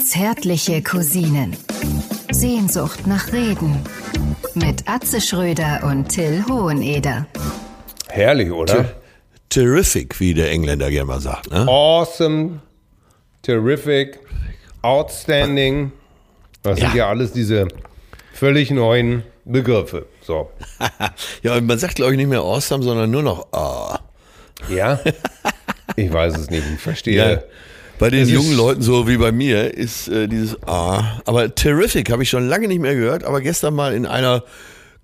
Zärtliche Cousinen. Sehnsucht nach Reden. Mit Atze Schröder und Till Hoheneder. Herrlich, oder? Terrific, wie der Engländer gerne mal sagt. Ne? Awesome, terrific, outstanding. Das sind Ja. ja alles diese völlig neuen Begriffe. So. Ja, und man sagt, glaube ich, nicht mehr awesome, sondern nur noch ah. Ja? Ich weiß es nicht, ich verstehe. Ja. Bei den jungen Leuten, so wie bei mir, ist äh, dieses ah. Aber terrific habe ich schon lange nicht mehr gehört, aber gestern mal in einer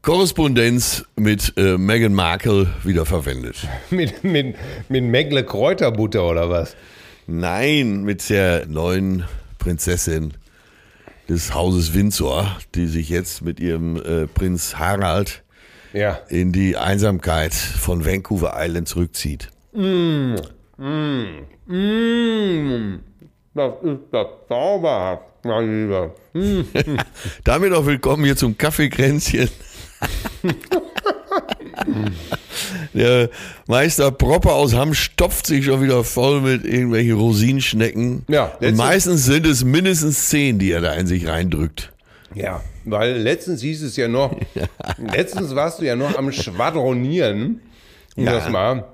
Korrespondenz mit äh, Meghan Markle wieder verwendet. Mit, mit, mit Meckle Kräuterbutter oder was? Nein, mit der neuen Prinzessin des Hauses Windsor, die sich jetzt mit ihrem äh, Prinz Harald Ja. in die Einsamkeit von Vancouver Island zurückzieht. Das ist das zauberhaft, mein Lieber. Damit auch willkommen hier zum Kaffeekränzchen. Der Meister Propper aus Hamm stopft sich schon wieder voll mit irgendwelchen Rosinenschnecken. Ja, Und meistens sind es mindestens zehn, die er da in sich reindrückt. Ja, weil letztens hieß es ja noch, letztens warst du ja noch am Schwadronieren, um Ja. das mal,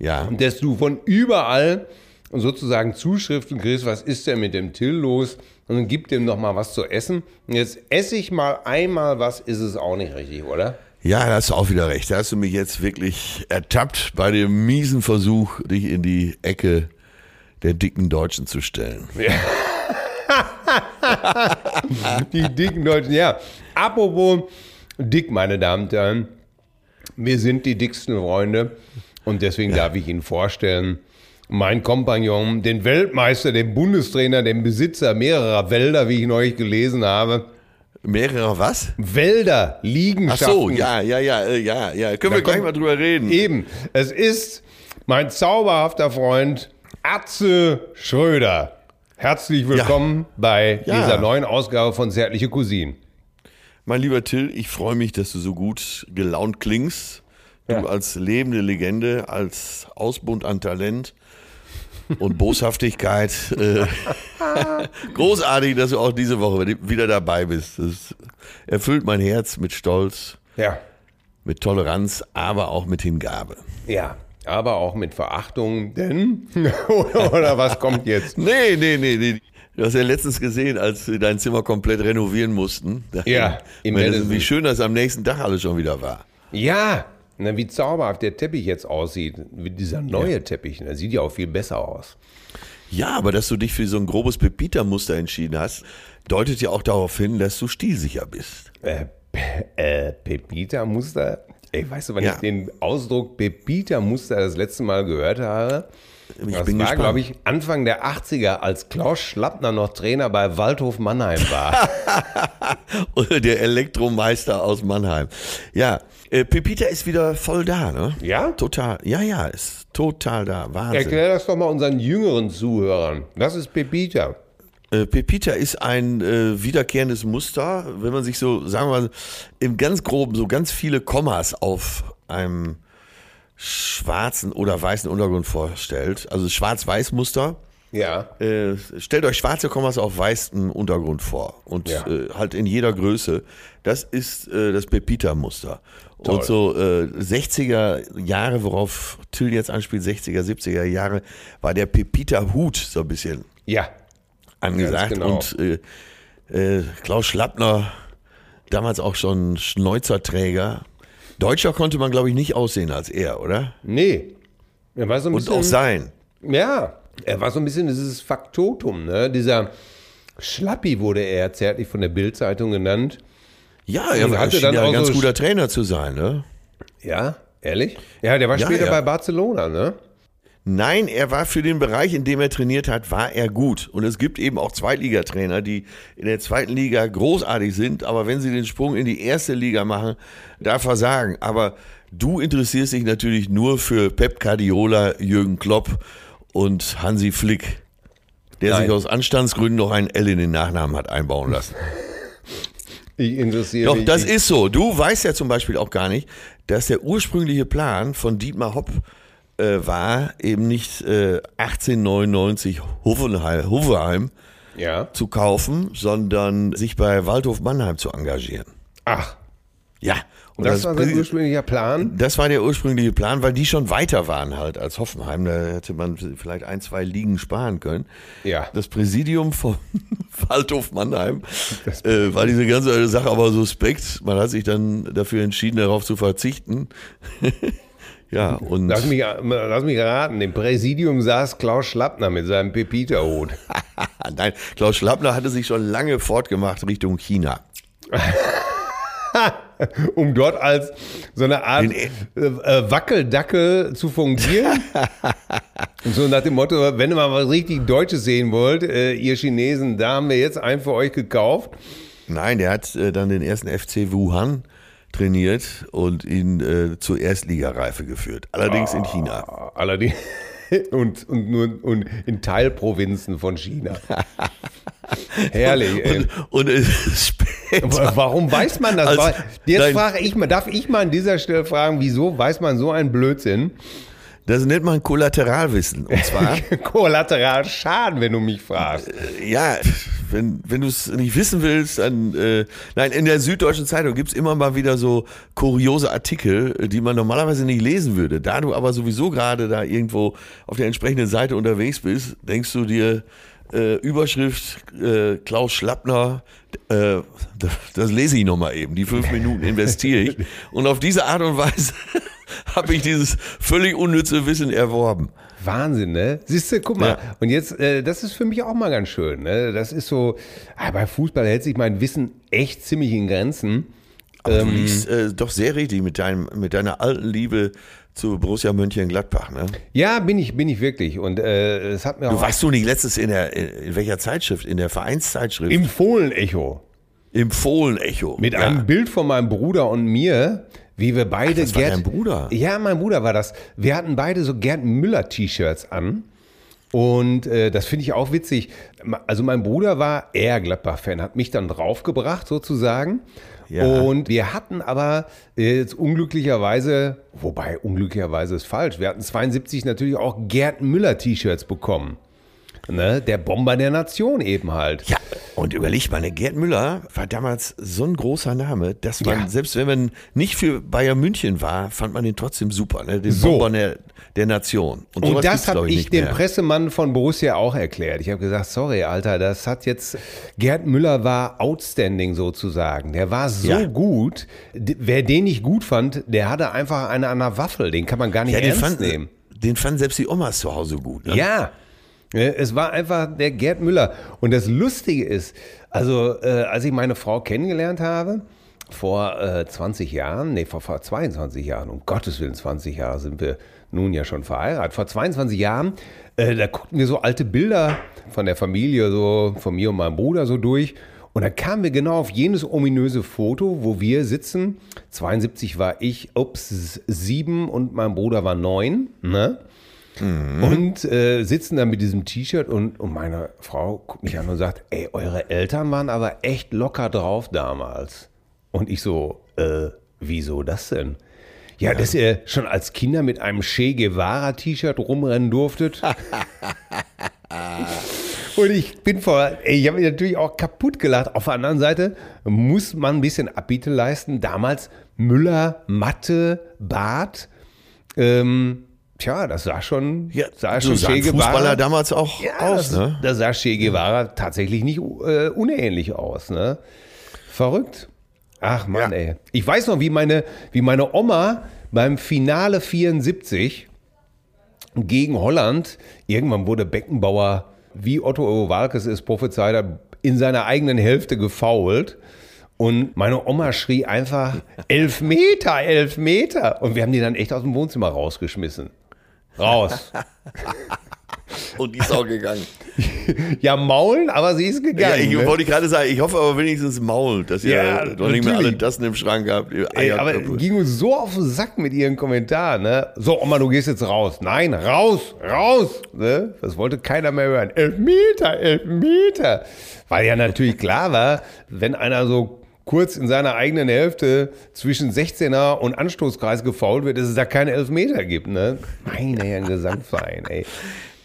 Ja. dass du von überall sozusagen Zuschriften kriegst, was ist denn mit dem Till los? Und dann gib dem noch mal was zu essen. Und jetzt esse ich mal einmal was, ist es auch nicht richtig, oder? Ja, da hast du auch wieder recht. Da hast du mich jetzt wirklich ertappt bei dem miesen Versuch, dich in die Ecke der dicken Deutschen zu stellen. Die dicken Deutschen, ja. Apropos dick, meine Damen und Herren. Wir sind die dicksten Freunde und deswegen darf ich Ihnen vorstellen, mein Kompagnon, den Weltmeister, den Bundestrainer, den Besitzer mehrerer Wälder, wie ich neulich gelesen habe. Mehrere was? Wälder, Ach Liegenschaften. so, ja, ja, ja, äh, ja, ja. Können wir Da gleich kommt- mal drüber reden. Eben. Es ist mein zauberhafter Freund Atze Schröder. Herzlich willkommen bei Ja. dieser neuen Ausgabe von Zärtliche Cousinen. Mein lieber Till, ich freue mich, dass du so gut gelaunt klingst. Du Ja. als lebende Legende, als Ausbund an Talent und Boshaftigkeit. Äh, großartig, dass du auch diese Woche wieder dabei bist. Das erfüllt mein Herz mit Stolz, Ja. mit Toleranz, aber auch mit Hingabe. Ja, aber auch mit Verachtung, denn. oder, was kommt jetzt? Nee, nee, nee, nee. Du hast ja letztens gesehen, als sie dein Zimmer komplett renovieren mussten. Ja, im Madison. wie schön das am nächsten Tag alles schon wieder war. Ja, na, wie zauberhaft der Teppich jetzt aussieht. Wie dieser neue Teppich. Der sieht ja auch viel besser aus. Ja, aber dass du dich für so ein grobes Pepita-Muster entschieden hast, deutet ja auch darauf hin, dass du stilsicher bist. Äh, äh, Pepita-Muster? Ey, weißt du, wann Ja. ich den Ausdruck Pepita-Muster das letzte Mal gehört habe? Ich das bin war, glaube ich, Anfang der 80er, als Klaus Schlappner noch Trainer bei Waldhof Mannheim war. Oder der Elektromeister aus Mannheim. Ja, äh, Pepita ist wieder voll da, ne? Ja? Total. Ja, ja, ist total da. Wahnsinn. Erklär das doch mal unseren jüngeren Zuhörern. Was ist Pepita? Äh, Pepita ist ein äh, wiederkehrendes Muster, wenn man sich so, sagen wir mal, im ganz groben so ganz viele Kommas auf einem schwarzen oder weißen Untergrund vorstellt. Also Schwarz-Weiß-Muster. Ja. Äh, stellt euch schwarze Kommas auf weißem Untergrund vor und Ja. äh, halt in jeder Größe. Das ist äh, das Pepita-Muster. Toll. Und so äh, 60er Jahre, worauf Till jetzt anspielt, 60er, 70er Jahre, war der Pepita-Hut so ein bisschen Ja. angesagt. Genau. Und äh, äh, Klaus Schlappner, damals auch schon Schneuzerträger. Deutscher konnte man, glaube ich, nicht aussehen als er, oder? Nee. Er war so ein Und bisschen, auch sein. Ja, er war so ein bisschen dieses Faktotum, ne? Dieser Schlappi wurde er zärtlich von der Bildzeitung genannt. Ja, er war hatte schien dann ja auch ein ganz so guter Trainer zu sein, ne? Ja, ehrlich? Ja, der war Ja, später ja. bei Barcelona, ne? Nein, er war für den Bereich, in dem er trainiert hat, war er gut. Und es gibt eben auch Zweitligatrainer, die in der zweiten Liga großartig sind, aber wenn sie den Sprung in die erste Liga machen, da versagen. Aber du interessierst dich natürlich nur für Pep Guardiola, Jürgen Klopp und Hansi Flick, der Nein. sich aus Anstandsgründen noch ein L in den Nachnamen hat einbauen lassen. Ich interessiere Doch, mich. das ich, ist so. Du weißt ja zum Beispiel auch gar nicht, dass der ursprüngliche Plan von Dietmar Hopp äh, war eben nicht äh, 1899 Hoffenheim, Hoffenheim Ja. zu kaufen, sondern sich bei Waldhof Mannheim zu engagieren. Ach, Ja. Und das war sein ursprünglicher Plan. das war der ursprüngliche Plan, weil die schon weiter waren halt als Hoffenheim. Da hätte man vielleicht ein, zwei Ligen sparen können. Ja. Das Präsidium von Waldhof Mannheim äh, war diese ganze Sache aber suspekt. Man hat sich dann dafür entschieden, darauf zu verzichten. ja, und Lass mich, lass mich raten, im Präsidium saß Klaus Schlappner mit seinem Pepita-Hut. nein, Klaus Schlappner hatte sich schon lange fortgemacht Richtung China. um dort als so eine Art Den- äh, äh, Wackeldackel zu fungieren. Und so nach dem Motto, wenn ihr mal was richtig Deutsches sehen wollt, äh, ihr Chinesen, da haben wir jetzt einen für euch gekauft. Nein, der hat äh, dann den ersten FC Wuhan trainiert und ihn äh, zur Erstligareife geführt. Allerdings in China. Allerdings. Und, und nur und in Teilprovinzen von China. Herrlich, ey. Und, und äh, später. Aber Warum weiß man das? Jetzt frage ich mal, darf ich mal an dieser Stelle fragen, wieso weiß man so einen Blödsinn? Das nennt man Kollateralwissen. Und zwar, Kollateral Schaden, wenn du mich fragst. ja, wenn, wenn du es nicht wissen willst, dann, äh, nein, in der Süddeutschen Zeitung gibt's immer mal wieder so kuriose Artikel, äh, die man normalerweise nicht lesen würde. Da du aber sowieso gerade da irgendwo auf der entsprechenden Seite unterwegs bist, denkst du dir, äh, Überschrift äh, Klaus Schlappner, äh, das, das lese ich nochmal eben, die fünf Minuten investiere ich. Und auf diese Art und Weise habe ich dieses völlig unnütze Wissen erworben. Wahnsinn, ne? Siehst du, guck mal. Ja. Und jetzt, äh, das ist für mich auch mal ganz schön. Ne? Das ist so, ah, bei Fußball hält sich mein Wissen echt ziemlich in Grenzen. Aber Ähm, du liegst äh, doch sehr richtig mit, deinem, mit deiner alten Liebe zu Borussia Mönchengladbach. Ne? Ja, bin ich, bin ich wirklich. Und äh, es hat mir Du auch weißt du nicht letztes in der in welcher Zeitschrift? In der Vereinszeitschrift im Fohlen-Echo im Fohlen-Echo. mit ja. einem Bild von meinem Bruder und mir, wie wir beide das war dein Bruder? Ja, mein Bruder war das. Wir hatten beide so Gerd Müller-T-Shirts an. Und äh, das finde ich auch witzig. Also mein Bruder war eher Gladbach-Fan, hat mich dann draufgebracht sozusagen. Ja. Und wir hatten aber äh, jetzt unglücklicherweise, wobei unglücklicherweise ist falsch, wir hatten 72 natürlich auch Gerd Müller-T-Shirts bekommen. Ne? Der Bomber der Nation eben halt. Ja, und überleg mal, ne, Gerd Müller war damals so ein großer Name, dass man, Ja. selbst wenn man nicht für Bayern München war, fand man den trotzdem super, ne? den So. Bomber der, der Nation. Und sowas das habe ich dem mehr. Pressemann von Borussia auch erklärt. Ich habe gesagt, sorry, Alter, das hat jetzt, Gerd Müller war outstanding sozusagen. Der war so Ja. gut. Wer den nicht gut fand, der hatte einfach eine an der Waffel. Den kann man gar nicht ja, den, ernst fand, nehmen. den fanden selbst die Omas zu Hause gut. Ne? Ja. Äh, Es war einfach der Gerd Müller. Und das Lustige ist, also äh, als ich meine Frau kennengelernt habe, vor äh, 20 Jahren, nee, vor, vor 22 Jahren, um Gottes Willen, 20 Jahre sind wir nun ja schon verheiratet. Vor 22 Jahren, äh, da guckten wir so alte Bilder von der Familie, so von mir und meinem Bruder so durch. Und da kamen wir genau auf jenes ominöse Foto, wo wir sitzen. 72 war ich, ups, sieben und mein Bruder war neun. Ne? Und äh, sitzen da mit diesem T-Shirt und, und meine Frau guckt mich an und sagt, ey, eure Eltern waren aber echt locker drauf damals. Und ich so, äh, wieso das denn? Ja, dass ihr schon als Kinder mit einem Che Guevara T-Shirt rumrennen durftet. Und ich bin vor, ich habe mich natürlich auch kaputt gelacht. Auf der anderen Seite muss man ein bisschen Abbiete leisten. Damals Müller, Matte, Bart. Ähm, tja, das sah schon, Ja, sah schon Che Guevara. Fußballer damals auch Ja, aus. das, Ne? das sah Che Guevara tatsächlich nicht äh, unähnlich aus. Ne? Verrückt. Ach Mann, Ja. ey. Ich weiß noch, wie meine, wie meine Oma beim Finale 74 gegen Holland, irgendwann wurde Beckenbauer, wie Otto Walkes es prophezeit hat, in seiner eigenen Hälfte gefoult. Und meine Oma schrie einfach, elf Meter, elf Meter. Und wir haben die dann echt aus dem Wohnzimmer rausgeschmissen. Raus. Und die ist auch gegangen. Ja, maulen, aber sie ist Ja, gegangen. ich ne? wollte gerade sagen, ich hoffe aber wenigstens Maul, dass ihr Ja, noch nicht mehr alle. Tassen im Schrank habt. Ey, aber ging uns so auf den Sack mit ihren Kommentaren, ne? So, Oma, du gehst jetzt raus. Nein, raus, raus, ne? Das wollte keiner mehr hören. Elf Meter, elf Meter. Weil ja natürlich klar war, wenn einer so kurz in seiner eigenen Hälfte zwischen 16er und Anstoßkreis gefault wird, dass es da keine Elfmeter gibt, ne? Meine Herren Gesangverein, ey.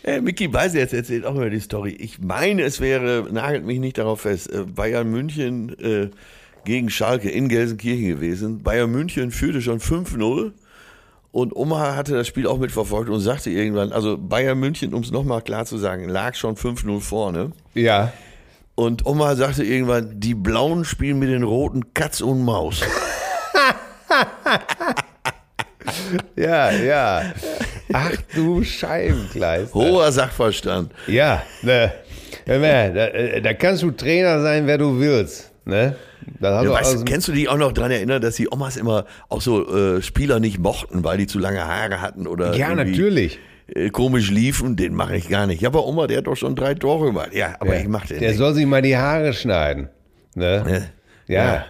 Äh, Micky Beiser jetzt erzählt auch immer die Story. Ich meine, es wäre, nagelt mich nicht darauf fest, äh, Bayern München äh, gegen Schalke in Gelsenkirchen gewesen. Bayern München führte schon 5-0 und Oma hatte das Spiel auch mitverfolgt und sagte irgendwann, also Bayern München, um es nochmal klar zu sagen, lag schon 5-0 vorne. Ja. Und Oma sagte irgendwann, die Blauen spielen mit den Roten Katz und Maus. Ja, ja. Ach du Scheibenkleister. Hoher Sachverstand. Ja, ne. Da, äh, da kannst du Trainer sein, wer du willst. Ne? Ja, du weißt, kennst du dich auch noch daran erinnern, dass die Omas immer auch so äh, Spieler nicht mochten, weil die zu lange Haare hatten oder ja, natürlich. Äh, komisch liefen? Den mache ich gar nicht. Ja, aber Oma, der hat doch schon drei Tore gemacht. Ja, aber Ja. ich mache den Der nicht. soll sich mal die Haare schneiden. Ne? Ne? Ja.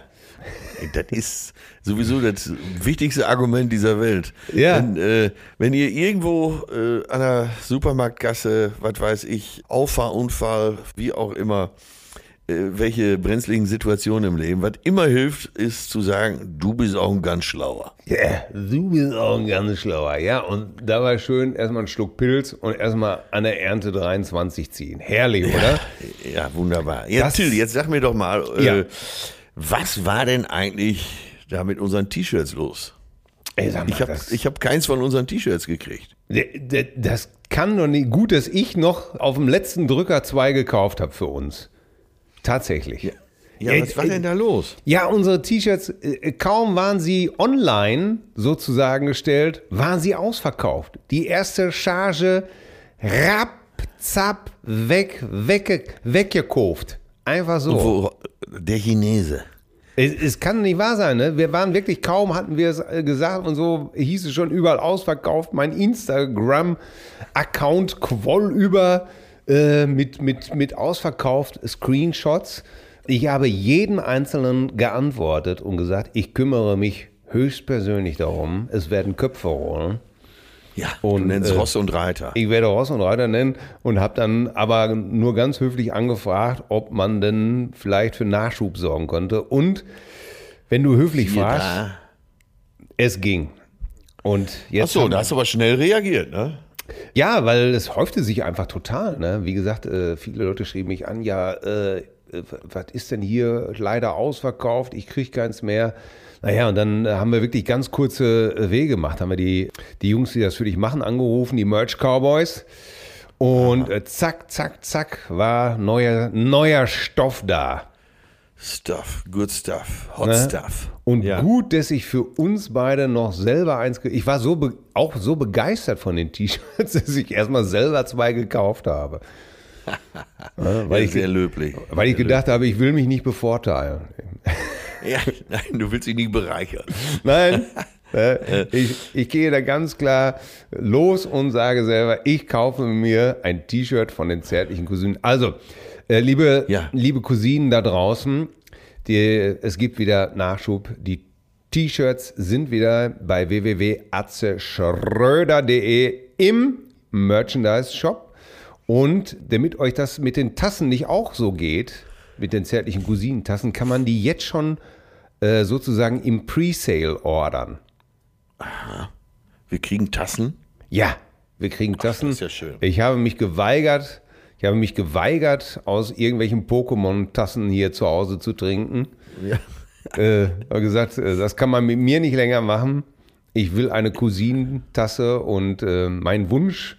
Das ist sowieso das wichtigste Argument dieser Welt. Ja. Wenn, äh, wenn ihr irgendwo äh, an der Supermarktgasse, was weiß ich, Auffahrunfall, wie auch immer, welche brenzligen Situationen im Leben, was immer hilft, ist zu sagen, du bist auch ein ganz schlauer. Ja, du bist auch ein ganz schlauer. Ja, und dabei schön erstmal einen Schluck Pilz und erstmal an der Ernte 23 ziehen. Herrlich, oder? Ja, wunderbar. Jetzt, Das- Till, jetzt sag mir doch mal, äh, Ja. was war denn eigentlich da mit unseren T-Shirts los? Ey, mal, Ich habe hab keins von unseren T-Shirts gekriegt. Das kann doch nicht. Gut, dass ich noch auf dem letzten Drücker zwei gekauft habe für uns. Tatsächlich. Ja, Äh, was war denn da los? Ja, unsere T-Shirts, äh, kaum waren sie online sozusagen gestellt, waren sie ausverkauft. Die erste Charge rapp, zapp, weg, wegge, weggekauft. Einfach so. Wo, der Chinese. Es, es kann nicht wahr sein, ne? Wir waren wirklich kaum, hatten wir es äh, gesagt und so hieß es schon überall ausverkauft. Mein Instagram-Account quoll über äh, mit, mit, mit ausverkauft Screenshots. Ich habe jedem Einzelnen geantwortet und gesagt, ich kümmere mich höchstpersönlich darum. Es werden Köpfe rollen. Ja, Und, du nennst äh, Ross und Reiter. Ich werde Ross und Reiter nennen und habe dann aber nur ganz höflich angefragt, ob man denn vielleicht für Nachschub sorgen könnte. Und wenn du höflich Siehe fragst, da. es ging. Und jetzt Achso, haben- da hast du aber schnell reagiert, ne? Ja, weil es häufte sich einfach total. Ne? Wie gesagt, äh, viele Leute schrieben mich an, ja, äh, äh, was ist denn hier leider ausverkauft, ich kriege keins mehr. Naja, und dann äh, haben wir wirklich ganz kurze Wege gemacht. Haben wir die, die Jungs, die das für dich machen, angerufen, die Merch Cowboys. Und äh, zack, zack, zack, war neuer, neuer Stoff da. Stuff, good stuff, hot Ne? stuff. Und Ja. gut, dass ich für uns beide noch selber eins. Ich war so auch so begeistert von den T-Shirts, dass ich erstmal selber zwei gekauft habe. Ja, weil, Ja, ich, sehr löblich. weil ich gedacht habe, ich will mich nicht bevorteilen. Ja, nein, du willst dich nicht bereichern. Nein, äh, ich, ich gehe da ganz klar los und sage selber, ich kaufe mir ein T-Shirt von den zärtlichen Cousinen. Also, äh, liebe, Ja. liebe Cousinen da draußen, die, es gibt wieder Nachschub. Die T-Shirts sind wieder bei www.atzeschröder.de im Merchandise-Shop. Und damit euch das mit den Tassen nicht auch so geht, mit den zärtlichen Cousinentassen, kann man die jetzt schon äh, sozusagen im Presale ordern. Wir kriegen Tassen. Ja, wir kriegen Tassen. das ist ja schön. Ich habe mich geweigert, ich habe mich geweigert, aus irgendwelchen Pokémon-Tassen hier zu Hause zu trinken. Ja. Äh, habe gesagt, äh, das kann man mit mir nicht länger machen. Ich will eine Cousinentasse und äh, mein Wunsch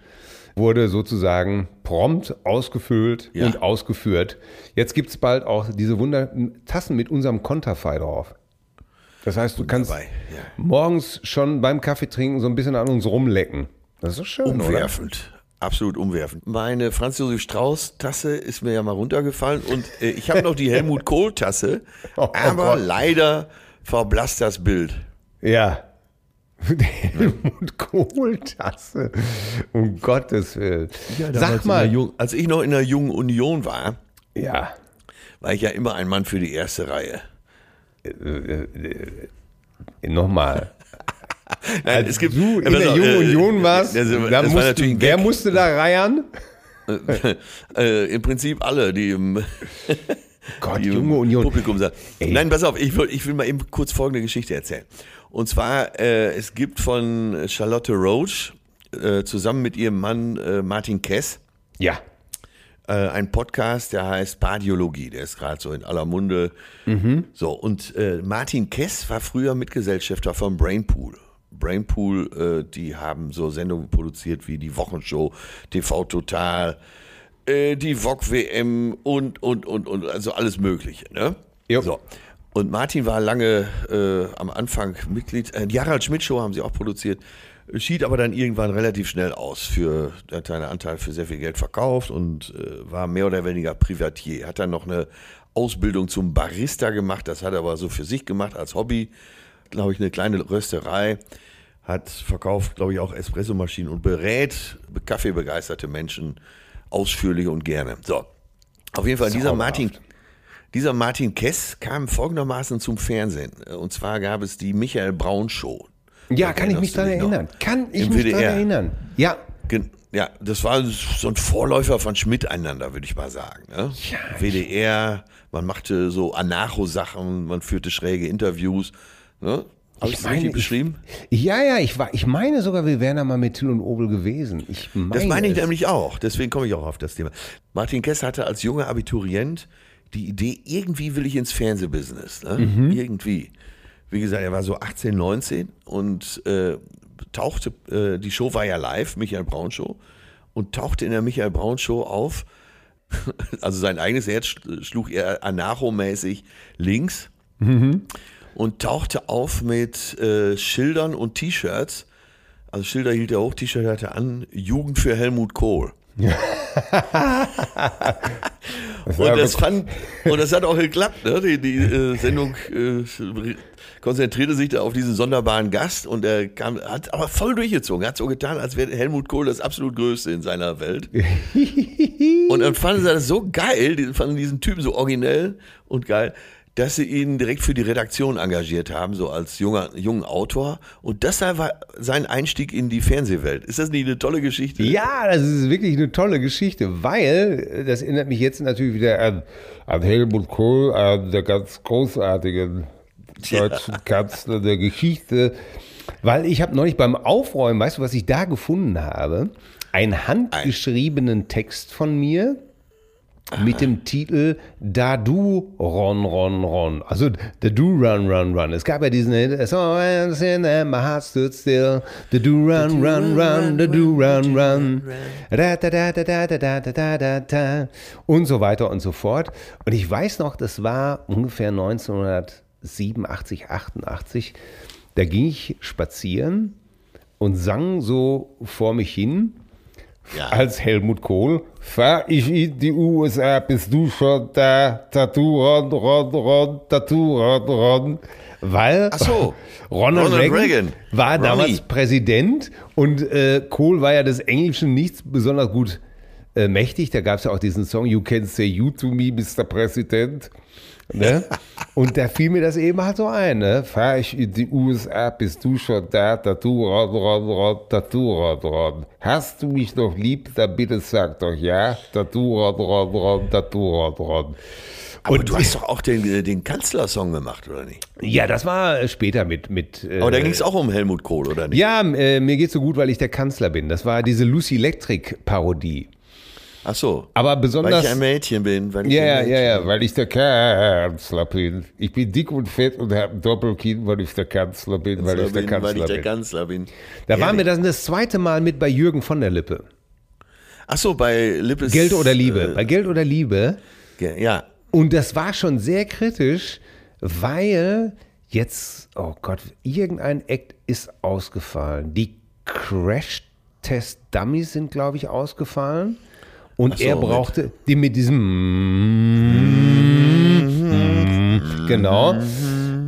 wurde sozusagen prompt ausgefüllt Ja. und ausgeführt. Jetzt gibt es bald auch diese Wunder Tassen mit unserem Konterfei drauf. Das heißt, du kannst Dabei, ja. morgens schon beim Kaffee trinken so ein bisschen an uns rumlecken. Das ist schön? Umwerfend. Absolut umwerfend. Meine Franz Josef Strauß Tasse ist mir ja mal runtergefallen und äh, ich habe noch die Helmut Kohl Tasse, Oh aber Gott. leider verblasst das Bild. Ja. Helmut Kohl-Tasse. Um Gottes Willen. Sag mal. Jung, als ich noch in der Jungen Union war, Ja. war ich ja immer ein Mann für die erste Reihe. Nochmal. Nein, Als du in der Jungen Union warst, das, da war musst ein wer musste da reiern? äh, Im Prinzip alle, die im Gott, die junge Union. Publikum sagt. Ey. Nein, pass auf, ich will, ich will mal eben kurz folgende Geschichte erzählen. Und zwar, äh, es gibt von Charlotte Roach äh, zusammen mit ihrem Mann äh, Martin Kess Ja. äh, einen Podcast, der heißt Pardiologie. Der ist gerade so in aller Munde. So, und äh, Martin Kess war früher Mitgesellschafter von Brainpool. Brainpool, äh, die haben so Sendungen produziert wie die Wochenshow, TV Total, äh, die VOG WM und, und, und, und, also alles Mögliche. Ne? Jo. So. Und Martin war lange äh, am Anfang Mitglied, äh, die Harald Schmidt Show haben sie auch produziert, schied aber dann irgendwann relativ schnell aus für, er hat seinen Anteil für sehr viel Geld verkauft und äh, war mehr oder weniger Privatier. Hat dann noch eine Ausbildung zum Barista gemacht, das hat er aber so für sich gemacht als Hobby, glaube ich, eine kleine Rösterei. Hat verkauft, glaube ich, auch Espressomaschinen und berät kaffeebegeisterte Menschen ausführlich und gerne. So. Auf jeden Fall, dieser. Martin, dieser Martin Kess kam folgendermaßen zum Fernsehen. Und zwar gab es die Michael Braun Show. Ja, Da kann ich mich daran dich noch? erinnern. Kann ich Im mich daran erinnern. Ja. Ja, das war so ein Vorläufer von Schmidt einander, würde ich mal sagen. Ne? WDR, man machte so Anarcho-Sachen, man führte schräge Interviews. Ne? Habe ich ich- beschrieben? Ja, ja, ich, war, ich meine sogar, wir wären da mal mit Till und Obel gewesen. Ich meine Das meine ich es. nämlich auch. Deswegen komme ich auch auf das Thema. Martin Kess hatte als junger Abiturient die Idee, irgendwie will ich ins Fernsehbusiness. Ne? Mhm. Irgendwie. Wie gesagt, er war so 18, 19 und äh, tauchte, äh, die Show war ja live, Michael Braun Show, und tauchte in der Michael Braun Show auf. Also sein eigenes Herz sch- schlug er anarchomäßig links und tauchte auf mit äh, Schildern und T-Shirts. Also Schilder hielt er hoch, T-Shirt hatte an, Jugend für Helmut Kohl. und, das fand, und das hat auch geklappt. Ne? Die, die äh, Sendung äh, konzentrierte sich da auf diesen sonderbaren Gast und er kam, hat aber voll durchgezogen. Hat so getan, als wäre Helmut Kohl das absolut Größte in seiner Welt. und dann fanden sie das so geil, die fanden diesen Typen so originell und geil, dass sie ihn direkt für die Redaktion engagiert haben, so als junger, jungen Autor. Und das war sein Einstieg in die Fernsehwelt. Ist das nicht eine tolle Geschichte? Ja, das ist wirklich eine tolle Geschichte, weil äh, das erinnert mich jetzt natürlich wieder an, an Helmut Kohl, an der ganz großartigen deutschen Kanzler der Geschichte. Weil ich habe neulich beim Aufräumen, weißt du, was ich da gefunden habe? Einen handgeschriebenen Text von mir mit dem Titel Da du Ron Ron Ron. Also The Do Run Run Run. Es gab ja diesen Hit, So and my heart stood still. The Do Run Run Run, The Do Run Run. Da, da, da, da, da, da, da, da, da. Und so weiter und so fort. Und ich weiß noch, das war ungefähr 1987, 88. Da ging ich spazieren und sang so vor mich hin Ja. als Helmut Kohl. Fahr ich in die USA, bist du schon da? Tattoo, Ron, Ron, Ron, Tattoo, Ron, Ron. Weil Ach so. Ronald, Ronald Reagan, Reagan. war Ronnie. damals Präsident und äh, Kohl war ja des Englischen nicht besonders gut äh, mächtig. Da gab es ja auch diesen Song You Can Say You to Me, Mr. President. Ne? Und da fiel mir das eben halt so ein. Ne? Fahr ich in die USA, bist du schon da? Tattoo, Ron, Ron, Ron, Tattoo, Ron, Ron. Hast du mich noch lieb? Dann bitte sag doch ja. Tattoo, Ron, Ron, Ron, Tattoo, Ron, Ron. Aber du hast doch auch den, äh, den Kanzlersong gemacht, oder nicht? Ja, das war später mit. mit äh, Aber da ging es auch um Helmut Kohl, oder nicht? Ja, äh, mir geht's so gut, weil ich der Kanzler bin. Das war diese Lucy Electric Parodie. Ach so. Aber Weil besonders. ich ein Mädchen bin. Weil ich ja, ja, ja, bin. weil ich der Kanzler bin. Ich bin dick und fett und habe ein Doppelkinn, weil ich der Kanzler bin, weil ich der bin, Kanzler weil ich der bin. Kanzler bin. Da waren wir dann das zweite Mal mit bei Jürgen von der Lippe. Ach so, bei Lippes. Geld oder Liebe. Äh, bei Geld oder Liebe. ja. Und das war schon sehr kritisch, weil jetzt, oh Gott, irgendein Act ist ausgefallen. Die Crash-Test-Dummies sind, glaube ich, ausgefallen. Und so, er mit- brauchte die mit diesem genau.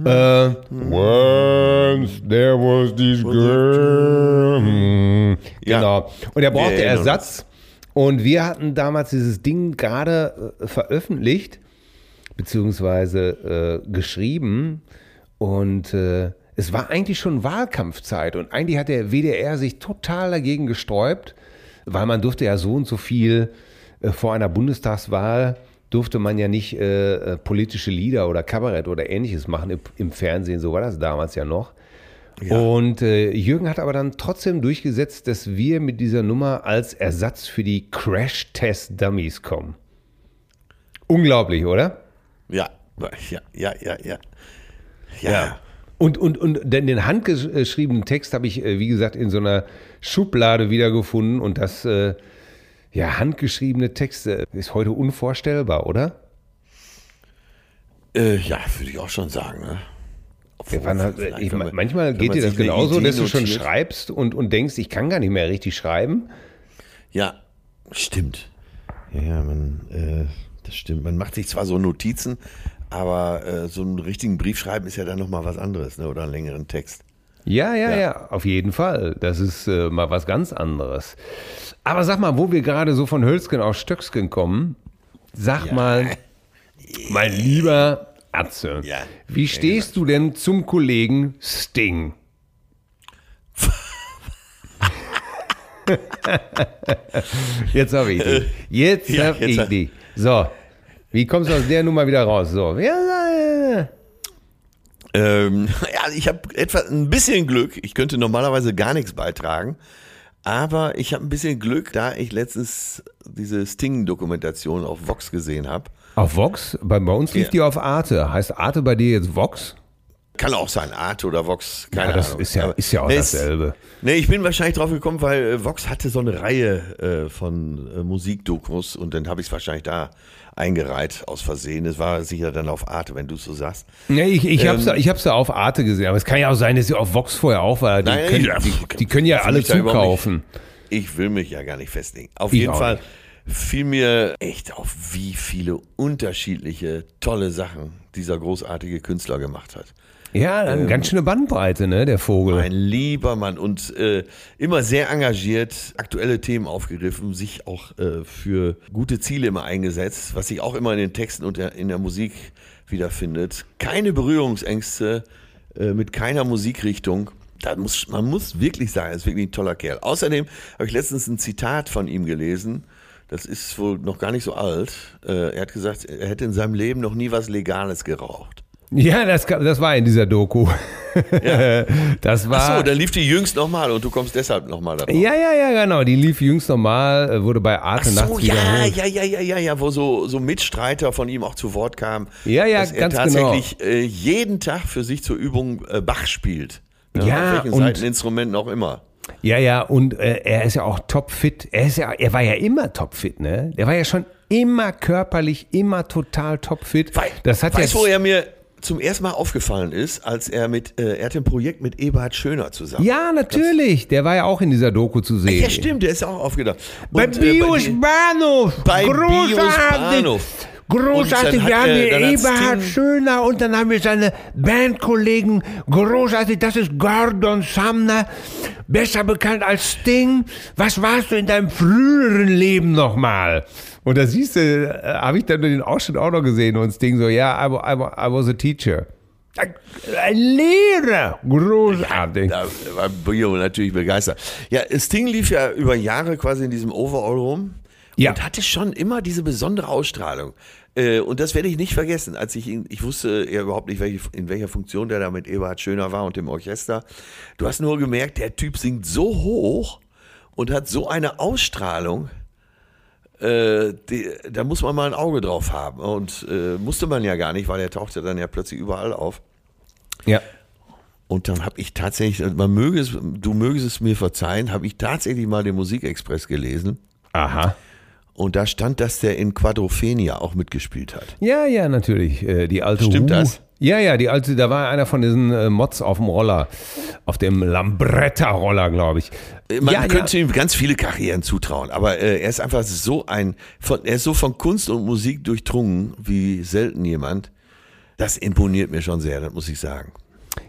Äh, Once there was this girl. Ja. Genau. Und er brauchte erinnern Ersatz. Und wir hatten damals dieses Ding gerade äh, veröffentlicht, beziehungsweise äh, geschrieben. Und äh, es war eigentlich schon Wahlkampfzeit. Und eigentlich hat der WDR sich total dagegen gesträubt, weil man durfte ja so und so viel äh, vor einer Bundestagswahl durfte man ja nicht äh, äh, politische Lieder oder Kabarett oder ähnliches machen im, im Fernsehen, so war das damals ja noch. Ja. Und äh, Jürgen hat aber dann trotzdem durchgesetzt, dass wir mit dieser Nummer als Ersatz für die Crash-Test-Dummies kommen. Unglaublich, oder? Ja, ja, ja, ja, ja. Ja. Und, und, und den handgeschriebenen Text habe ich, äh, wie gesagt, in so einer Schublade wiedergefunden und das, äh, ja, handgeschriebene Texte ist heute unvorstellbar, oder? Äh, ja, würde ich auch schon sagen. Ne? Obwohl, hat, ich, man, manchmal geht dir das genauso, dass du schon schreibst und, und denkst, ich kann gar nicht mehr richtig schreiben. Ja, stimmt. Ja, ja, man, äh, das stimmt. Man macht sich zwar so Notizen, aber äh, so einen richtigen Brief schreiben ist ja dann nochmal was anderes, ne? oder einen längeren Text. Ja, ja, ja, ja, auf jeden Fall. Das ist äh, mal was ganz anderes. Aber sag mal, wo wir gerade so von Hölzgen auf Stöcksken kommen, sag ja. mal, mein lieber Atze, ja. wie stehst du denn zum Kollegen Sting? jetzt habe ich die. Jetzt ja, habe ich die. So, wie kommst du aus der Nummer wieder raus? So, ja, ähm, ja, ich habe etwa ein bisschen Glück. Ich könnte normalerweise gar nichts beitragen. Aber ich habe ein bisschen Glück, da ich letztens diese Sting-Dokumentation auf Vox gesehen habe. Auf Vox? Bei, bei uns lief ja. die auf Arte. Heißt Arte bei dir jetzt Vox? Kann auch sein, Arte oder Vox, keine ja, das Ahnung. Ist ja, ist ja auch nee, dasselbe. Nee, ich bin wahrscheinlich drauf gekommen, weil äh, Vox hatte so eine Reihe äh, von äh, Musikdokus und dann habe ich es wahrscheinlich da eingereiht aus Versehen. Es war sicher dann auf Arte, wenn du es so sagst. Nee, ich, ich ähm, habe es ich ja auf Arte gesehen, aber es kann ja auch sein, dass sie auf Vox vorher auch war. Die, nein, können, die, die können ja alle zukaufen. Ich will mich ja gar nicht festlegen. Auf ich jeden Fall nicht. fiel mir echt auf, wie viele unterschiedliche, tolle Sachen dieser großartige Künstler gemacht hat. Ja, eine ähm, ganz schöne Bandbreite, ne, der Vogel. Ein lieber Mann und äh, immer sehr engagiert, aktuelle Themen aufgegriffen, sich auch äh, für gute Ziele immer eingesetzt, was sich auch immer in den Texten und der, in der Musik wiederfindet. Keine Berührungsängste äh, mit keiner Musikrichtung. Da muss, man muss wirklich sagen, er ist wirklich ein toller Kerl. Außerdem habe ich letztens ein Zitat von ihm gelesen. Das ist wohl noch gar nicht so alt. Äh, er hat gesagt, er hätte in seinem Leben noch nie was Legales geraucht. Ja, das, das war in dieser Doku. Ja. Das war. Achso, dann lief die jüngst nochmal und du kommst deshalb nochmal darauf. Ja, ja, ja, genau. Die lief jüngst nochmal, äh, wurde bei Arte Ach so, ja, ja, ja, ja, ja, ja, wo so, so Mitstreiter von ihm auch zu Wort kamen. Ja, ja, dass ganz er tatsächlich genau. Jeden Tag für sich zur Übung äh, Bach spielt. Ja, ja auf welchen Seiteninstrumenten auch immer. Ja, ja, und äh, er ist ja auch topfit. Er ist ja, er war ja immer topfit, ne? Der war ja schon immer körperlich, immer total topfit. Das hat weißt, wo er mir zum ersten Mal aufgefallen ist, als er mit, äh, er hat ein Projekt mit Eberhard Schöner zusammen. Ja, natürlich. Der war ja auch in dieser Doku zu sehen. Ja, stimmt, der ist auch aufgedacht. bei Bios äh, Bahnhof. Bei Großartig. Bios Bahnhof. Großartig, wir haben hier Eberhard Schöner und dann haben wir seine Bandkollegen. Großartig, das ist Gordon Sumner, besser bekannt als Sting. Was warst du in deinem früheren Leben nochmal? Und da siehst du, äh, habe ich dann den Ausschnitt auch noch gesehen und Sting so, ja, I, I, I was a teacher. Ein Lehrer, großartig. Da war Bio natürlich begeistert. Ja, Sting lief ja über Jahre quasi in diesem Overall rum ja. und hatte schon immer diese besondere Ausstrahlung. Äh, und das werde ich nicht vergessen, als ich ihn, ich wusste ja überhaupt nicht, welche, in welcher Funktion der da mit Eberhard Schöner war und dem Orchester. Du hast nur gemerkt, der Typ singt so hoch und hat so eine Ausstrahlung. Äh, die, da muss man mal ein Auge drauf haben. Und äh, musste man ja gar nicht, weil er tauchte dann ja plötzlich überall auf. Ja. Und dann habe ich tatsächlich, man möge es, du mögest es mir verzeihen, habe ich tatsächlich mal den Musikexpress gelesen. Aha. Und da stand, dass der in Quadrophenia auch mitgespielt hat. Ja, ja, natürlich. Äh, die alte Stimmt Hu. das? Ja, ja, die alte, da war einer von diesen äh, Mods auf dem Roller, auf dem Lambretta-Roller, glaube ich. Man ja, könnte ja. ihm ganz viele Karrieren zutrauen, aber äh, er ist einfach so ein, von, er ist so von Kunst und Musik durchdrungen wie selten jemand. Das imponiert mir schon sehr, das muss ich sagen.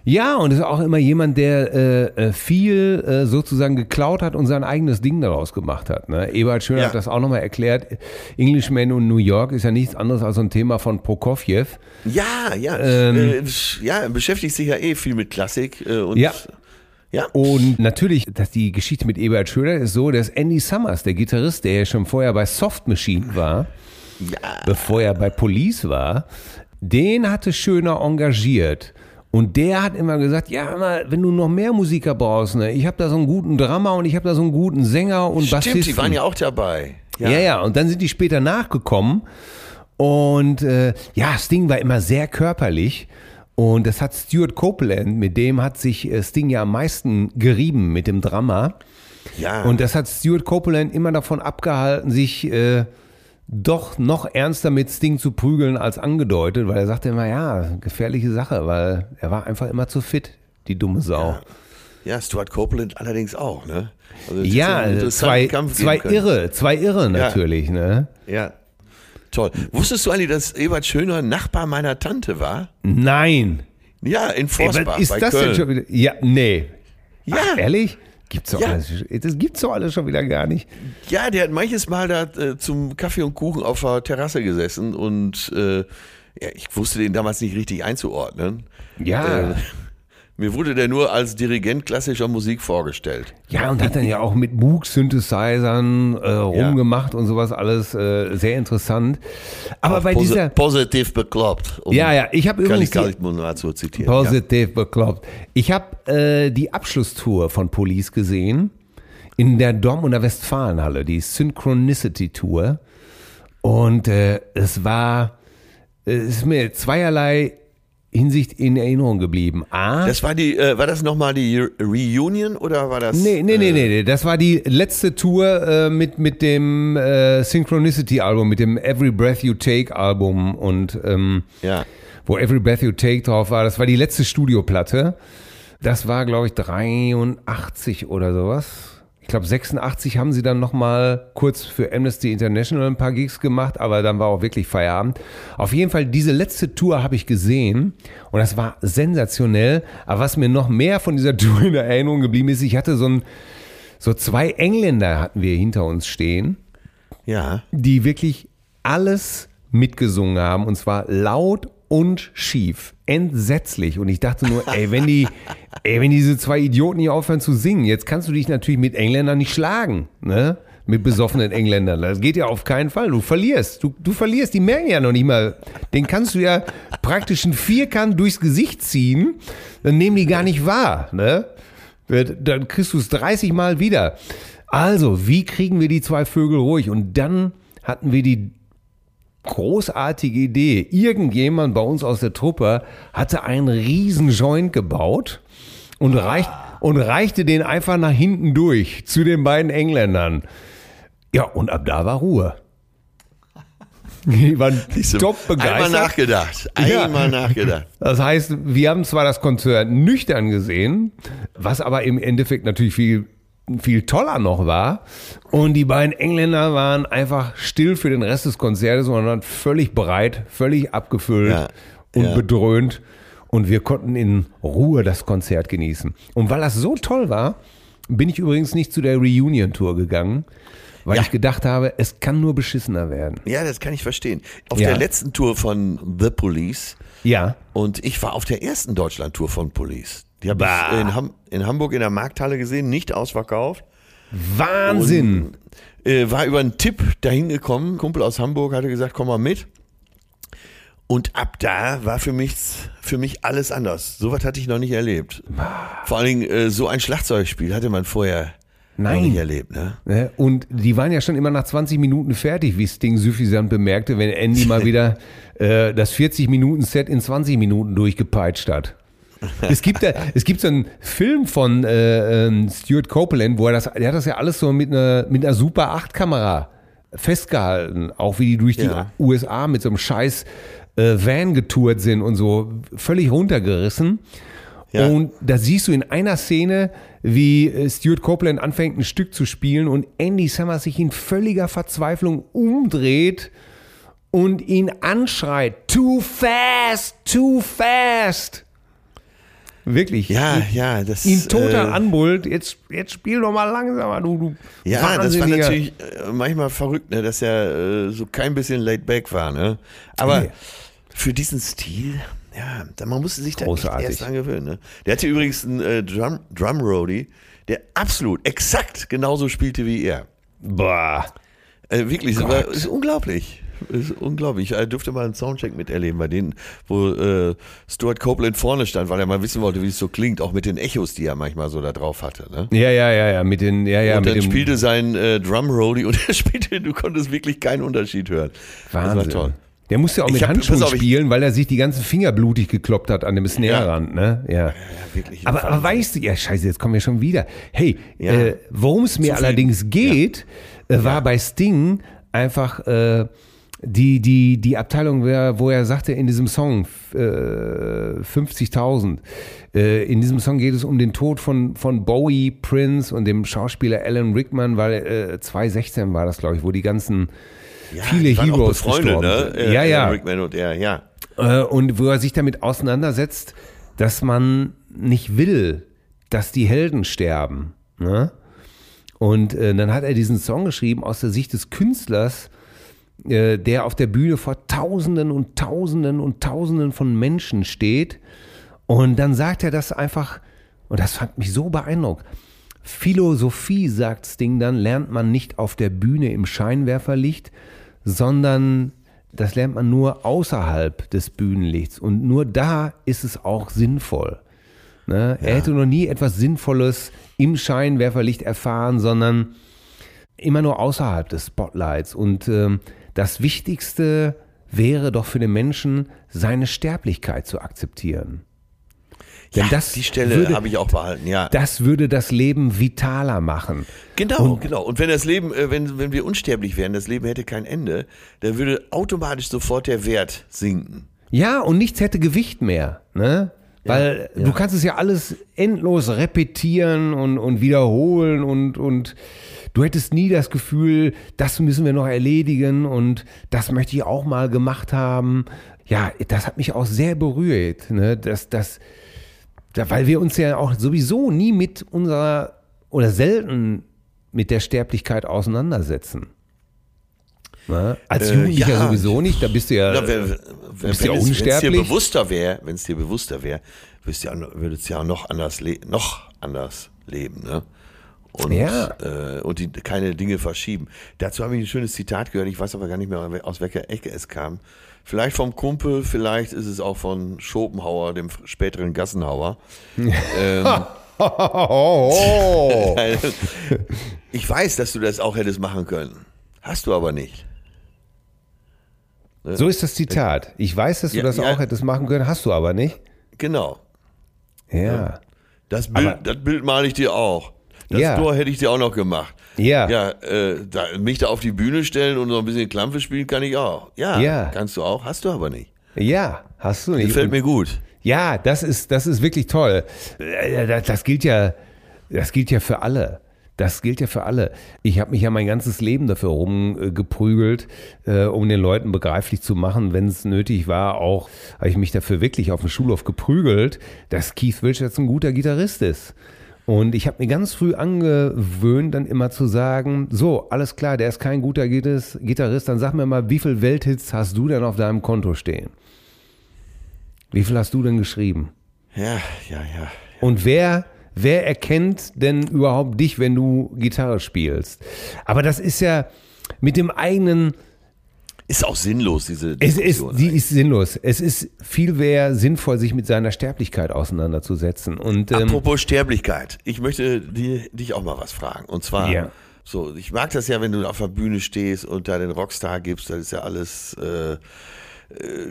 Ja, und ist auch immer jemand, der äh, äh, viel äh, sozusagen geklaut hat und sein eigenes Ding daraus gemacht hat. Ne? Ebert Schön ja. hat das auch nochmal erklärt. Englishman und New York ist ja nichts anderes als ein Thema von Prokofjew. Ja, ja. Ähm, äh, ja, beschäftigt sich ja eh viel mit Klassik. Äh, und ja. Ja. Und natürlich, dass die Geschichte mit Ebert Schöner ist so, dass Andy Summers, der Gitarrist, der ja schon vorher bei Soft Machine war, bevor er bei Police war, den hatte Schöner engagiert. Und der hat immer gesagt, ja, immer, wenn du noch mehr Musiker brauchst, ne, ich habe da so einen guten Drummer und ich habe da so einen guten Sänger und Stimmt, Bassisten. die waren ja auch dabei. Ja. ja, Und dann sind die später nachgekommen. Und äh, ja, Sting war immer sehr körperlich. Und das hat Stuart Copeland, mit dem hat sich äh, Sting ja am meisten gerieben mit dem Drama. Ja. Und das hat Stuart Copeland immer davon abgehalten, sich äh, doch noch ernster mit Sting zu prügeln als angedeutet, weil er sagte immer, ja, gefährliche Sache, weil er war einfach immer zu fit, die dumme Sau. Ja, Stuart Copeland allerdings auch, ne? Also, Ja, interessanten zwei, zwei können. Irre, zwei Irre natürlich, ne? Ja. Toll. Wusstest du eigentlich, dass Ebert Schöner Nachbar meiner Tante war? Nein. Ja, in Ey, Forsbach was ist das Köln. denn schon wieder? Ja, nee. Ja. Ach, ehrlich? Gibt's doch Ja. alles, das gibt's doch alles schon wieder gar nicht. Ja, der hat manches Mal da äh, zum Kaffee und Kuchen auf der Terrasse gesessen und äh, ja, ich wusste den damals nicht richtig einzuordnen. Ja. Äh, mir wurde der nur als Dirigent klassischer Musik vorgestellt. Ja, und hat dann ja auch mit Moog-Synthesizern äh, rumgemacht und sowas alles äh, sehr interessant. Aber Auch bei posi- dieser positiv bekloppt. Um Ja, ja, ich habe übrigens die, Kalikmund mal zu zitieren. positiv bekloppt. Ich habe äh, die Abschlusstour von Police gesehen in der Dortmunder Westfalenhalle, die Synchronicity Tour. Und äh, es war, es ist mir zweierlei Hinsicht in Erinnerung geblieben. A, Das war die, äh, war das nochmal die Re- Reunion oder war das? Nee, nee, nee, äh, nee, nee. Das war die letzte Tour äh, mit, mit dem äh, Synchronicity-Album, mit dem Every Breath You Take-Album und ähm, Ja. wo Every Breath You Take drauf war. Das war die letzte Studioplatte. Das war, glaube ich, 83 oder sowas. Ich glaube, 86 haben sie dann nochmal kurz für Amnesty International ein paar Gigs gemacht, aber dann war auch wirklich Feierabend. Auf jeden Fall, diese letzte Tour habe ich gesehen und das war sensationell. Aber was mir noch mehr von dieser Tour in Erinnerung geblieben ist, ich hatte so ein, so zwei Engländer hatten wir hinter uns stehen Ja. die wirklich alles mitgesungen haben und zwar laut und schief. Entsetzlich. Und ich dachte nur, ey, wenn die, ey, wenn diese zwei Idioten nicht aufhören zu singen, jetzt kannst du dich natürlich mit Engländern nicht schlagen, ne? Mit besoffenen Engländern. Das geht ja auf keinen Fall. Du verlierst. Du, du verlierst. Die merken ja noch nicht mal. Den kannst du ja praktisch einen Vierkant durchs Gesicht ziehen. Dann nehmen die gar nicht wahr, ne? Dann kriegst du es 30 Mal wieder. Also, wie kriegen wir die zwei Vögel ruhig? Und dann hatten wir die großartige Idee. Irgendjemand bei uns aus der Truppe hatte einen riesen Joint gebaut und, reicht, und reichte den einfach nach hinten durch zu den beiden Engländern. Ja, und ab da war Ruhe. Die waren top Einmal begeistert. nachgedacht. Ja. Einmal nachgedacht. Das heißt, wir haben zwar das Konzert nüchtern gesehen, was aber im Endeffekt natürlich viel, viel toller noch war. Und die beiden Engländer waren einfach still für den Rest des Konzertes und waren völlig bereit, völlig abgefüllt Ja, und ja. bedröhnt. Und wir konnten in Ruhe das Konzert genießen. Und weil das so toll war, bin ich übrigens nicht zu der Reunion-Tour gegangen, weil Ja. ich gedacht habe, es kann nur beschissener werden. Ja, das kann ich verstehen. Auf der letzten Tour von The Police Ja. und ich war auf der ersten Deutschland-Tour von Police. Die habe ich in, Ham in Hamburg in der Markthalle gesehen, nicht ausverkauft. Wahnsinn! Äh, war über einen Tipp dahin gekommen. Kumpel aus Hamburg hatte gesagt, komm mal mit. Und ab da war für mich, für mich alles anders. Sowas hatte ich noch nicht erlebt. Vor allen Dingen äh, so ein Schlagzeugspiel hatte man vorher noch Nein. nicht erlebt. Ne? Ne? Und die waren ja schon immer nach 20 Minuten fertig, wie Sting suffisant bemerkte, wenn Andy mal wieder äh, das 40-Minuten-Set in 20 Minuten durchgepeitscht hat. Es gibt, da, es gibt so einen Film von äh, ähm, Stuart Copeland, wo er das, der hat das ja alles so mit einer, mit einer Super 8-Kamera festgehalten, auch wie die durch die Ja. USA mit so einem scheiß äh, Van getourt sind und so völlig runtergerissen. Ja. Und da siehst du in einer Szene, wie äh, Stuart Copeland anfängt, ein Stück zu spielen und Andy Summers sich in völliger Verzweiflung umdreht und ihn anschreit. Too fast, too fast. Wirklich. Ja, ihn, ja, das Ihn total äh, anbrüllt. Jetzt, jetzt spiel doch mal langsamer, du, du Ja, das war natürlich äh, manchmal verrückt, ne, dass er äh, so kein bisschen laid back war. Ne? Aber Nee. für diesen Stil, ja, da, man musste sich da Großartig. erst dran gewöhnen. Ne? Der hatte übrigens einen äh, Drum, Drum Roadie, der absolut exakt genauso spielte wie er. Boah. Äh, wirklich, das war, ist unglaublich. Ist unglaublich. Ich durfte mal einen Soundcheck miterleben bei denen, wo äh, Stuart Copeland vorne stand, weil er mal wissen wollte, wie es so klingt, auch mit den Echos, die er manchmal so da drauf hatte. Ne? Ja, ja, ja, ja, mit den, ja, ja, und dann spielte sein äh, Drumrolley und er spielte, du konntest wirklich keinen Unterschied hören. Wahnsinn. Das war toll. Der musste auch Ich mit hab- Handschuhen auf, spielen, weil er sich die ganzen Finger blutig gekloppt hat an dem Snare-Rand, ne? Ja. Ja, wirklich. Aber, aber weißt du, ja, scheiße, jetzt kommen wir schon wieder. Hey, Ja. äh, worum es mir allerdings geht, äh, war bei Sting einfach äh, die, die, die Abteilung, wo er sagte in diesem Song äh, 50.000. Äh, in diesem Song geht es um den Tod von, von Bowie, Prince und dem Schauspieler Alan Rickman, weil äh, 2016 war das, glaube ich, wo die ganzen ja, viele auch Heroes befreundet, gestorben ne? sind. Ja, ja. Rickman und er, ja. Äh, und wo er sich damit auseinandersetzt, dass man nicht will, dass die Helden sterben. Ne? Und äh, dann hat er diesen Song geschrieben aus der Sicht des Künstlers, äh, der auf der Bühne vor Tausenden und Tausenden und Tausenden von Menschen steht. Und dann sagt er das einfach, und das fand mich so beeindruckt. Philosophie, sagt Sting dann, lernt man nicht auf der Bühne im Scheinwerferlicht, sondern das lernt man nur außerhalb des Bühnenlichts. Und nur da ist es auch sinnvoll. Ne? Er hätte noch nie etwas Sinnvolles im Scheinwerferlicht erfahren, sondern immer nur außerhalb des Spotlights. Und ähm, das Wichtigste wäre doch für den Menschen, seine Sterblichkeit zu akzeptieren. Denn ja, das die Stelle habe ich auch behalten, ja. Das würde das Leben vitaler machen. Genau, genau. Und wenn das Leben, äh, wenn, wenn wir unsterblich wären, das Leben hätte kein Ende, dann würde automatisch sofort der Wert sinken. Ja, und nichts hätte Gewicht mehr, ne? Weil du kannst es ja alles endlos repetieren und, und wiederholen und, und du hättest nie das Gefühl, das müssen wir noch erledigen und das möchte ich auch mal gemacht haben. Ja, das hat mich auch sehr berührt, ne? dass, dass, da, weil wir uns ja auch sowieso nie mit unserer oder selten mit der Sterblichkeit auseinandersetzen. Ne? Als Äh, Jugendlicher ja. sowieso nicht, da bist du ja, Na, wenn, wenn, bist ja es- wenn es dir unsterblich. bewusster wäre, wenn es dir bewusster wäre, würdest du ja, würdest ja noch anders, le noch anders leben, ne? Und, Ja. äh, und die, keine Dinge verschieben. Dazu habe ich ein schönes Zitat gehört, ich weiß aber gar nicht mehr, aus welcher Ecke es kam. Vielleicht vom Kumpel, vielleicht ist es auch von Schopenhauer, dem späteren Gassenhauer. ähm, oh, ich weiß, dass du das auch hättest machen können. Hast du aber nicht. So ist das Zitat. Ich weiß, dass du Ja, das ja. auch hättest machen können, hast du aber nicht. Genau. Ja. Das Bild, Aber- das Bild male ich dir auch. Das Ja. Tor hätte ich dir auch noch gemacht. Ja. Ja, äh, da, mich da auf die Bühne stellen und so ein bisschen Klampfe spielen kann ich auch. Ja, Ja. kannst du auch, hast du aber nicht. Ja, hast du nicht. Gefällt mir gut. Ja, das ist, das ist wirklich toll. Äh, Das, das gilt ja, das gilt ja für alle. Das gilt ja für alle. Ich habe mich ja mein ganzes Leben dafür rumgeprügelt, äh, um den Leuten begreiflich zu machen, wenn es nötig war, auch habe ich mich dafür wirklich auf dem Schulhof geprügelt, dass Keith Richards ein guter Gitarrist ist. Und ich habe mir ganz früh angewöhnt, dann immer zu sagen, so, alles klar, der ist kein guter Gitarrist, dann sag mir mal, wie viel Welthits hast du denn auf deinem Konto stehen? Wie viel hast du denn geschrieben? Ja, ja, ja. Und wer, wer erkennt denn überhaupt dich, wenn du Gitarre spielst? Aber das ist ja mit dem eigenen, Ist auch sinnlos, diese es ist, Diskussion. die ist sinnlos. Es ist viel mehr sinnvoll, sich mit seiner Sterblichkeit auseinanderzusetzen. Und ähm, Apropos Sterblichkeit, ich möchte dir, dich auch mal was fragen. Und zwar, Ja. so, ich mag das ja, wenn du auf der Bühne stehst und da den Rockstar gibst, das ist ja alles, äh, äh,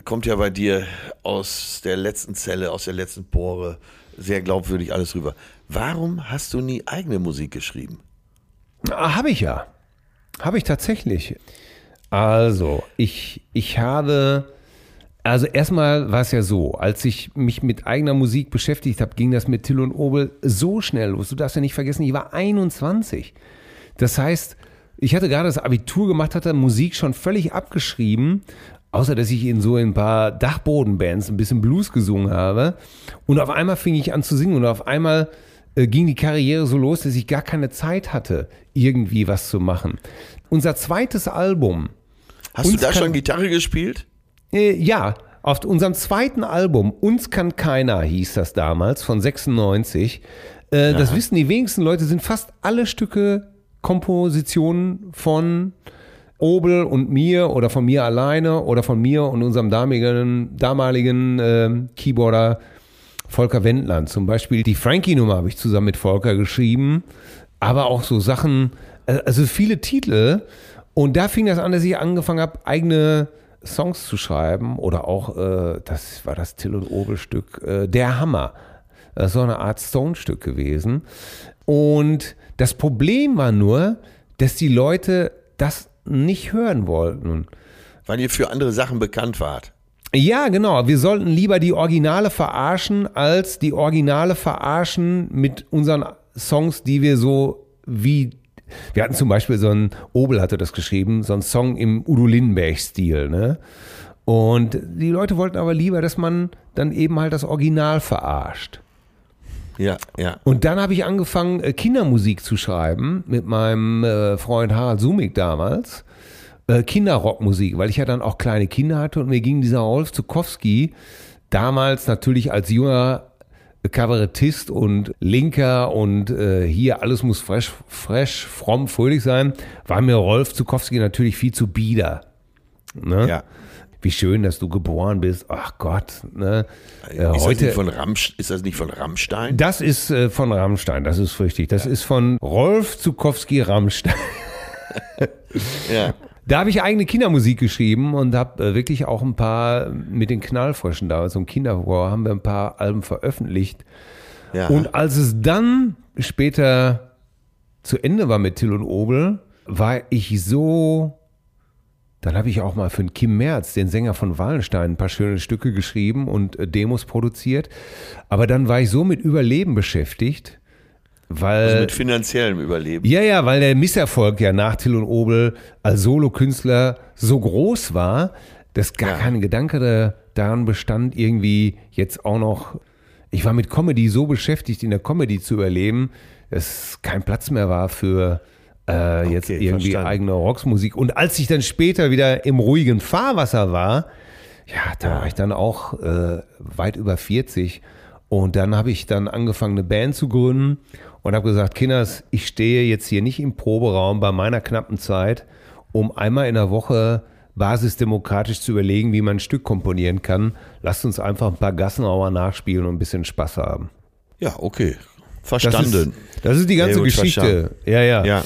kommt ja bei dir aus der letzten Zelle, aus der letzten Pore, sehr glaubwürdig alles rüber. Warum hast du nie eigene Musik geschrieben? Ah, Habe ich ja. Habe ich tatsächlich. Also, ich, ich habe, also erstmal war es ja so, als ich mich mit eigener Musik beschäftigt habe, ging das mit Till und Obel so schnell los. Du darfst ja nicht vergessen, ich war 21. Das heißt, ich hatte gerade das Abitur gemacht, hatte Musik schon völlig abgeschrieben, außer dass ich in so ein paar Dachbodenbands ein bisschen Blues gesungen habe. Und auf einmal fing ich an zu singen und auf einmal äh, ging die Karriere so los, dass ich gar keine Zeit hatte, irgendwie was zu machen. Unser zweites Album, Hast Uns du da schon Gitarre gespielt? äh, ja, auf unserem zweiten Album, Uns kann keiner, hieß das damals, von 96. Äh, das wissen die wenigsten Leute, sind fast alle Stücke Kompositionen von Obel und mir oder von mir alleine oder von mir und unserem damaligen, damaligen äh, Keyboarder Volker Wendland. Zum Beispiel die Frankie-Nummer habe ich zusammen mit Volker geschrieben, aber auch so Sachen, äh, also viele Titel. Und da fing das an, dass ich angefangen habe, eigene Songs zu schreiben oder auch, äh, das war das Till und Obel Stück, äh, Der Hammer. Das ist so eine Art Stone-Stück gewesen. Und das Problem war nur, dass die Leute das nicht hören wollten. Weil ihr für andere Sachen bekannt wart. Ja, genau. Wir sollten lieber die Originale verarschen, als die Originale verarschen mit unseren Songs, die wir so wie. Wir hatten zum Beispiel so ein, Obel hatte das geschrieben, so ein Song im Udo Lindenberg-Stil, ne? Und die Leute wollten aber lieber, dass man dann eben halt das Original verarscht. Ja, ja. Und dann habe ich angefangen, äh, Kindermusik zu schreiben mit meinem äh, Freund Harald Sumik damals. Äh, Kinderrockmusik, weil ich ja dann auch kleine Kinder hatte und mir ging dieser Rolf Zukowski damals natürlich als junger Kabarettist und Linker und äh, hier alles muss fresh, fresh, fromm, fröhlich sein, war mir Rolf Zukowski natürlich viel zu bieder. Ne? Ja. Wie schön, dass du geboren bist. Ach Gott. Ne? Äh, ist, heute, das von ist das nicht von Rammstein? Das ist äh, von Rammstein, das ist richtig. Das ja. ist von Rolf Zukowski Rammstein. ja. Da habe ich eigene Kindermusik geschrieben und habe äh, wirklich auch ein paar mit den Knallfröschen da, so ein Kinderhorror, haben wir ein paar Alben veröffentlicht. Ja. Und als es dann später zu Ende war mit Till und Obel, war ich so. Dann habe ich auch mal für den Kim Merz, den Sänger von Wallenstein, ein paar schöne Stücke geschrieben und äh, Demos produziert. Aber dann war ich so mit Überleben beschäftigt, weil, also mit finanziellem Überleben. Ja, ja, weil der Misserfolg ja nach Till und Obel als Solokünstler so groß war, dass gar ja. kein Gedanke daran bestand, irgendwie jetzt auch noch. Ich war mit Comedy so beschäftigt, in der Comedy zu überleben, dass kein Platz mehr war für äh, okay, jetzt irgendwie verstanden. eigene Rocksmusik. Und als ich dann später wieder im ruhigen Fahrwasser war, ja, da war ich dann auch äh, weit über 40. Und dann habe ich dann angefangen, eine Band zu gründen und habe gesagt, Kinders, ich stehe jetzt hier nicht im Proberaum bei meiner knappen Zeit, um einmal in der Woche basisdemokratisch zu überlegen, wie man ein Stück komponieren kann. Lasst uns einfach ein paar Gassenauer nachspielen und ein bisschen Spaß haben. Ja, okay. Verstanden. Das ist, das ist die ganze Geschichte. Ja, ja, ja.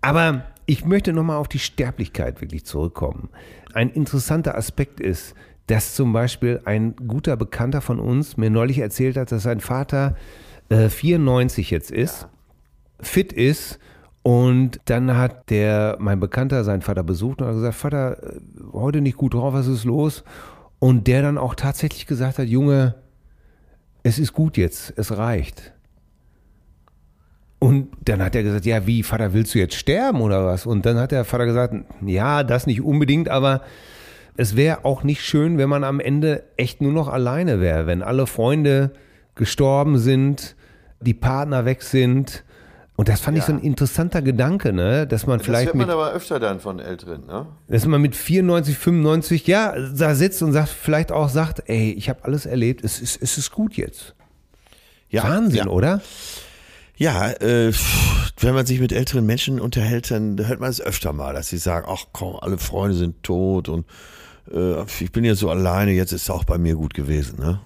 Aber ich möchte nochmal auf die Sterblichkeit wirklich zurückkommen. Ein interessanter Aspekt ist, dass zum Beispiel ein guter Bekannter von uns mir neulich erzählt hat, dass sein Vater äh, 94 jetzt ist, ja. fit ist und dann hat der, mein Bekannter, seinen Vater besucht und hat gesagt, Vater, äh, heute nicht gut drauf, was ist los? Und der dann auch tatsächlich gesagt hat, Junge, es ist gut jetzt, es reicht. Und dann hat er gesagt, ja, wie, Vater, willst du jetzt sterben oder was? Und dann hat der Vater gesagt, ja, das nicht unbedingt, aber es wäre auch nicht schön, wenn man am Ende echt nur noch alleine wäre, wenn alle Freunde gestorben sind, die Partner weg sind. Und das fand ja. ich so ein interessanter Gedanke, ne? Dass man das vielleicht. Das hört man mit, aber öfter dann von Älteren, ne? Dass man mit 94, 95, ja, da sitzt und sagt, vielleicht auch sagt, ey, ich habe alles erlebt, es ist, es ist gut jetzt. Ja, Wahnsinn, ja. oder? Ja, äh, wenn man sich mit älteren Menschen unterhält, dann hört man es öfter mal, dass sie sagen, ach komm, alle Freunde sind tot und äh, ich bin jetzt so alleine, jetzt ist es auch bei mir gut gewesen, ne?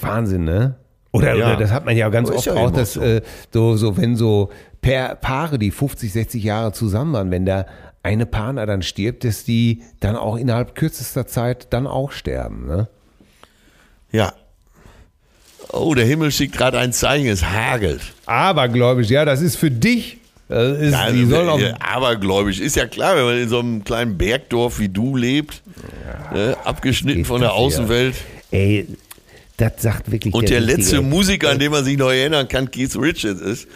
Wahnsinn, ne? Oder, ja. oder das hat man ja ganz oft ja auch, dass so. Äh, so, so, wenn so per Paare, die 50, 60 Jahre zusammen waren, wenn der eine Partner dann stirbt, dass die dann auch innerhalb kürzester Zeit dann auch sterben. Ne? Ja. Oh, der Himmel schickt gerade ein Zeichen, es hagelt. Abergläubisch, ja, das ist für dich. Das ist, ja, die sollen auch abergläubisch, ist ja klar, wenn man in so einem kleinen Bergdorf wie du lebt, ja, ne, abgeschnitten von der Außenwelt. Ey, das sagt wirklich Und der, der letzte Musiker, an den man sich noch erinnern kann, Keith Richards ist.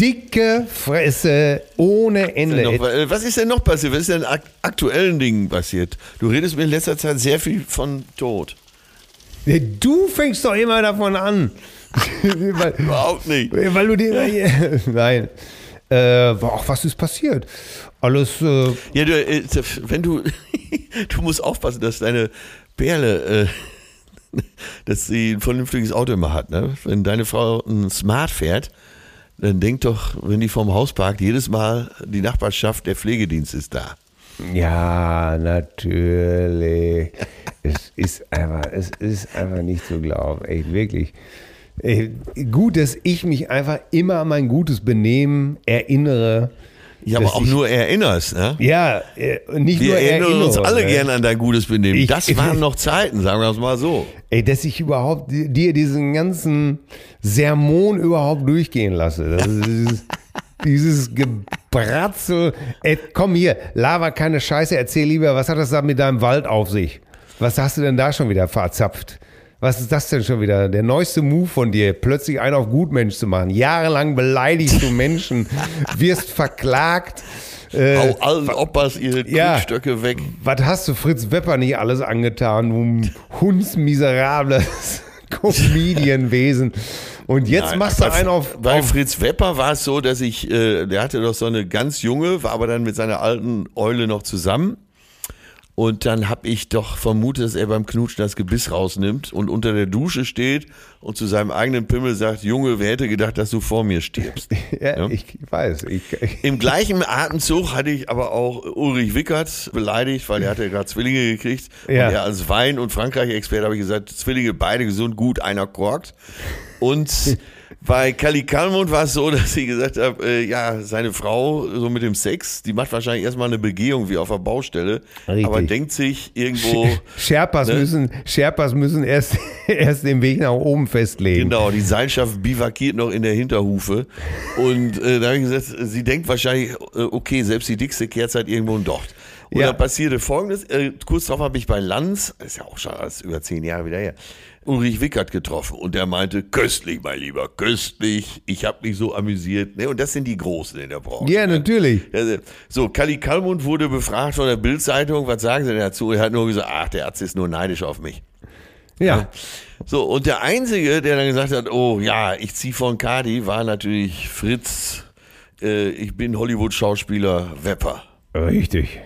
Dicke Fresse ohne Ende. Noch, was ist denn noch passiert? Was ist denn aktuellen Dingen passiert? Du redest mir in letzter Zeit sehr viel von Tod. Du fängst doch immer davon an. weil, Überhaupt nicht. Weil du dir. Nein. Äh, ach, was ist passiert? Alles. Äh, ja, du, äh, wenn du. du musst aufpassen, dass deine Perle. Äh, dass sie ein vernünftiges Auto immer hat. Ne? Wenn deine Frau ein Smart fährt, dann denk doch, wenn die vorm Haus parkt, jedes Mal die Nachbarschaft, der Pflegedienst ist da. Ja, natürlich. es ist einfach, es ist einfach nicht zu glauben. Ey, wirklich. Ey, gut, dass ich mich einfach immer an mein gutes Benehmen erinnere. Ja, aber auch ich- nur erinnerst, ne? Ja, äh, nicht Wir nur erinnern erinnere, uns alle ne? gerne an dein gutes Benehmen. Ich- das waren noch Zeiten, sagen wir es mal so. Ey, dass ich überhaupt di- dir diesen ganzen Sermon überhaupt durchgehen lasse. Das ist dieses, dieses Gebratzel. Ey, komm hier, laber keine Scheiße, erzähl lieber, was hat das da mit deinem Wald auf sich? Was hast du denn da schon wieder verzapft? Was ist das denn schon wieder? Der neueste Move von dir, plötzlich einen auf Gutmensch zu machen. Jahrelang beleidigst du Menschen, wirst verklagt. Äh, Hau allen Oppas ihre Ja. Weg. was hast du Fritz Wepper nicht alles angetan, du hundsmiserables Comedianwesen. Und jetzt Nein, machst du einen auf, Bei auf Fritz Wepper war es so, dass ich, äh, der hatte doch so eine ganz junge, war aber dann mit seiner alten Eule noch zusammen. Und dann habe ich doch vermutet, dass er beim Knutschen das Gebiss rausnimmt und unter der Dusche steht und zu seinem eigenen Pimmel sagt, Junge, wer hätte gedacht, dass du vor mir stirbst? ja, Ja. ich weiß. Ich, Im gleichen Atemzug hatte ich aber auch Ulrich Wickert beleidigt, weil er hatte gerade Zwillinge gekriegt. Ja. Und er als Wein- und Frankreich-Experte habe ich gesagt, Zwillinge beide gesund, gut, einer korkt. Und bei Kali Kalmund war es so, dass ich gesagt habe, äh, ja, seine Frau, so mit dem Sex, die macht wahrscheinlich erstmal eine Begehung wie auf der Baustelle, Richtig. aber denkt sich irgendwo, Sherpas, Ne? müssen, Sherpas müssen erst, erst den Weg nach oben festlegen. Genau, die Seilschaft bivakiert noch in der Hinterhufe. Und äh, da habe ich gesagt, sie denkt wahrscheinlich, äh, okay, selbst die dickste Kerze hat irgendwo ein Docht. Und Ja. dann passierte folgendes, äh, kurz darauf habe ich bei Lanz, das ist ja auch schon alles über zehn Jahre wieder her, Ulrich Wickert getroffen und der meinte, köstlich, mein Lieber, köstlich, ich habe mich so amüsiert. Ne? Und das sind die Großen in der Branche. Ja, natürlich. Also, So, Kali Kalmund wurde befragt von der Bildzeitung, was sagen Sie denn dazu? Er hat nur gesagt, ach, der Arzt ist nur neidisch auf mich. Ja. So, und der Einzige, der dann gesagt hat, oh ja, ich zieh von Cardi, war natürlich Fritz, äh, ich bin Hollywood-Schauspieler Wepper. Richtig.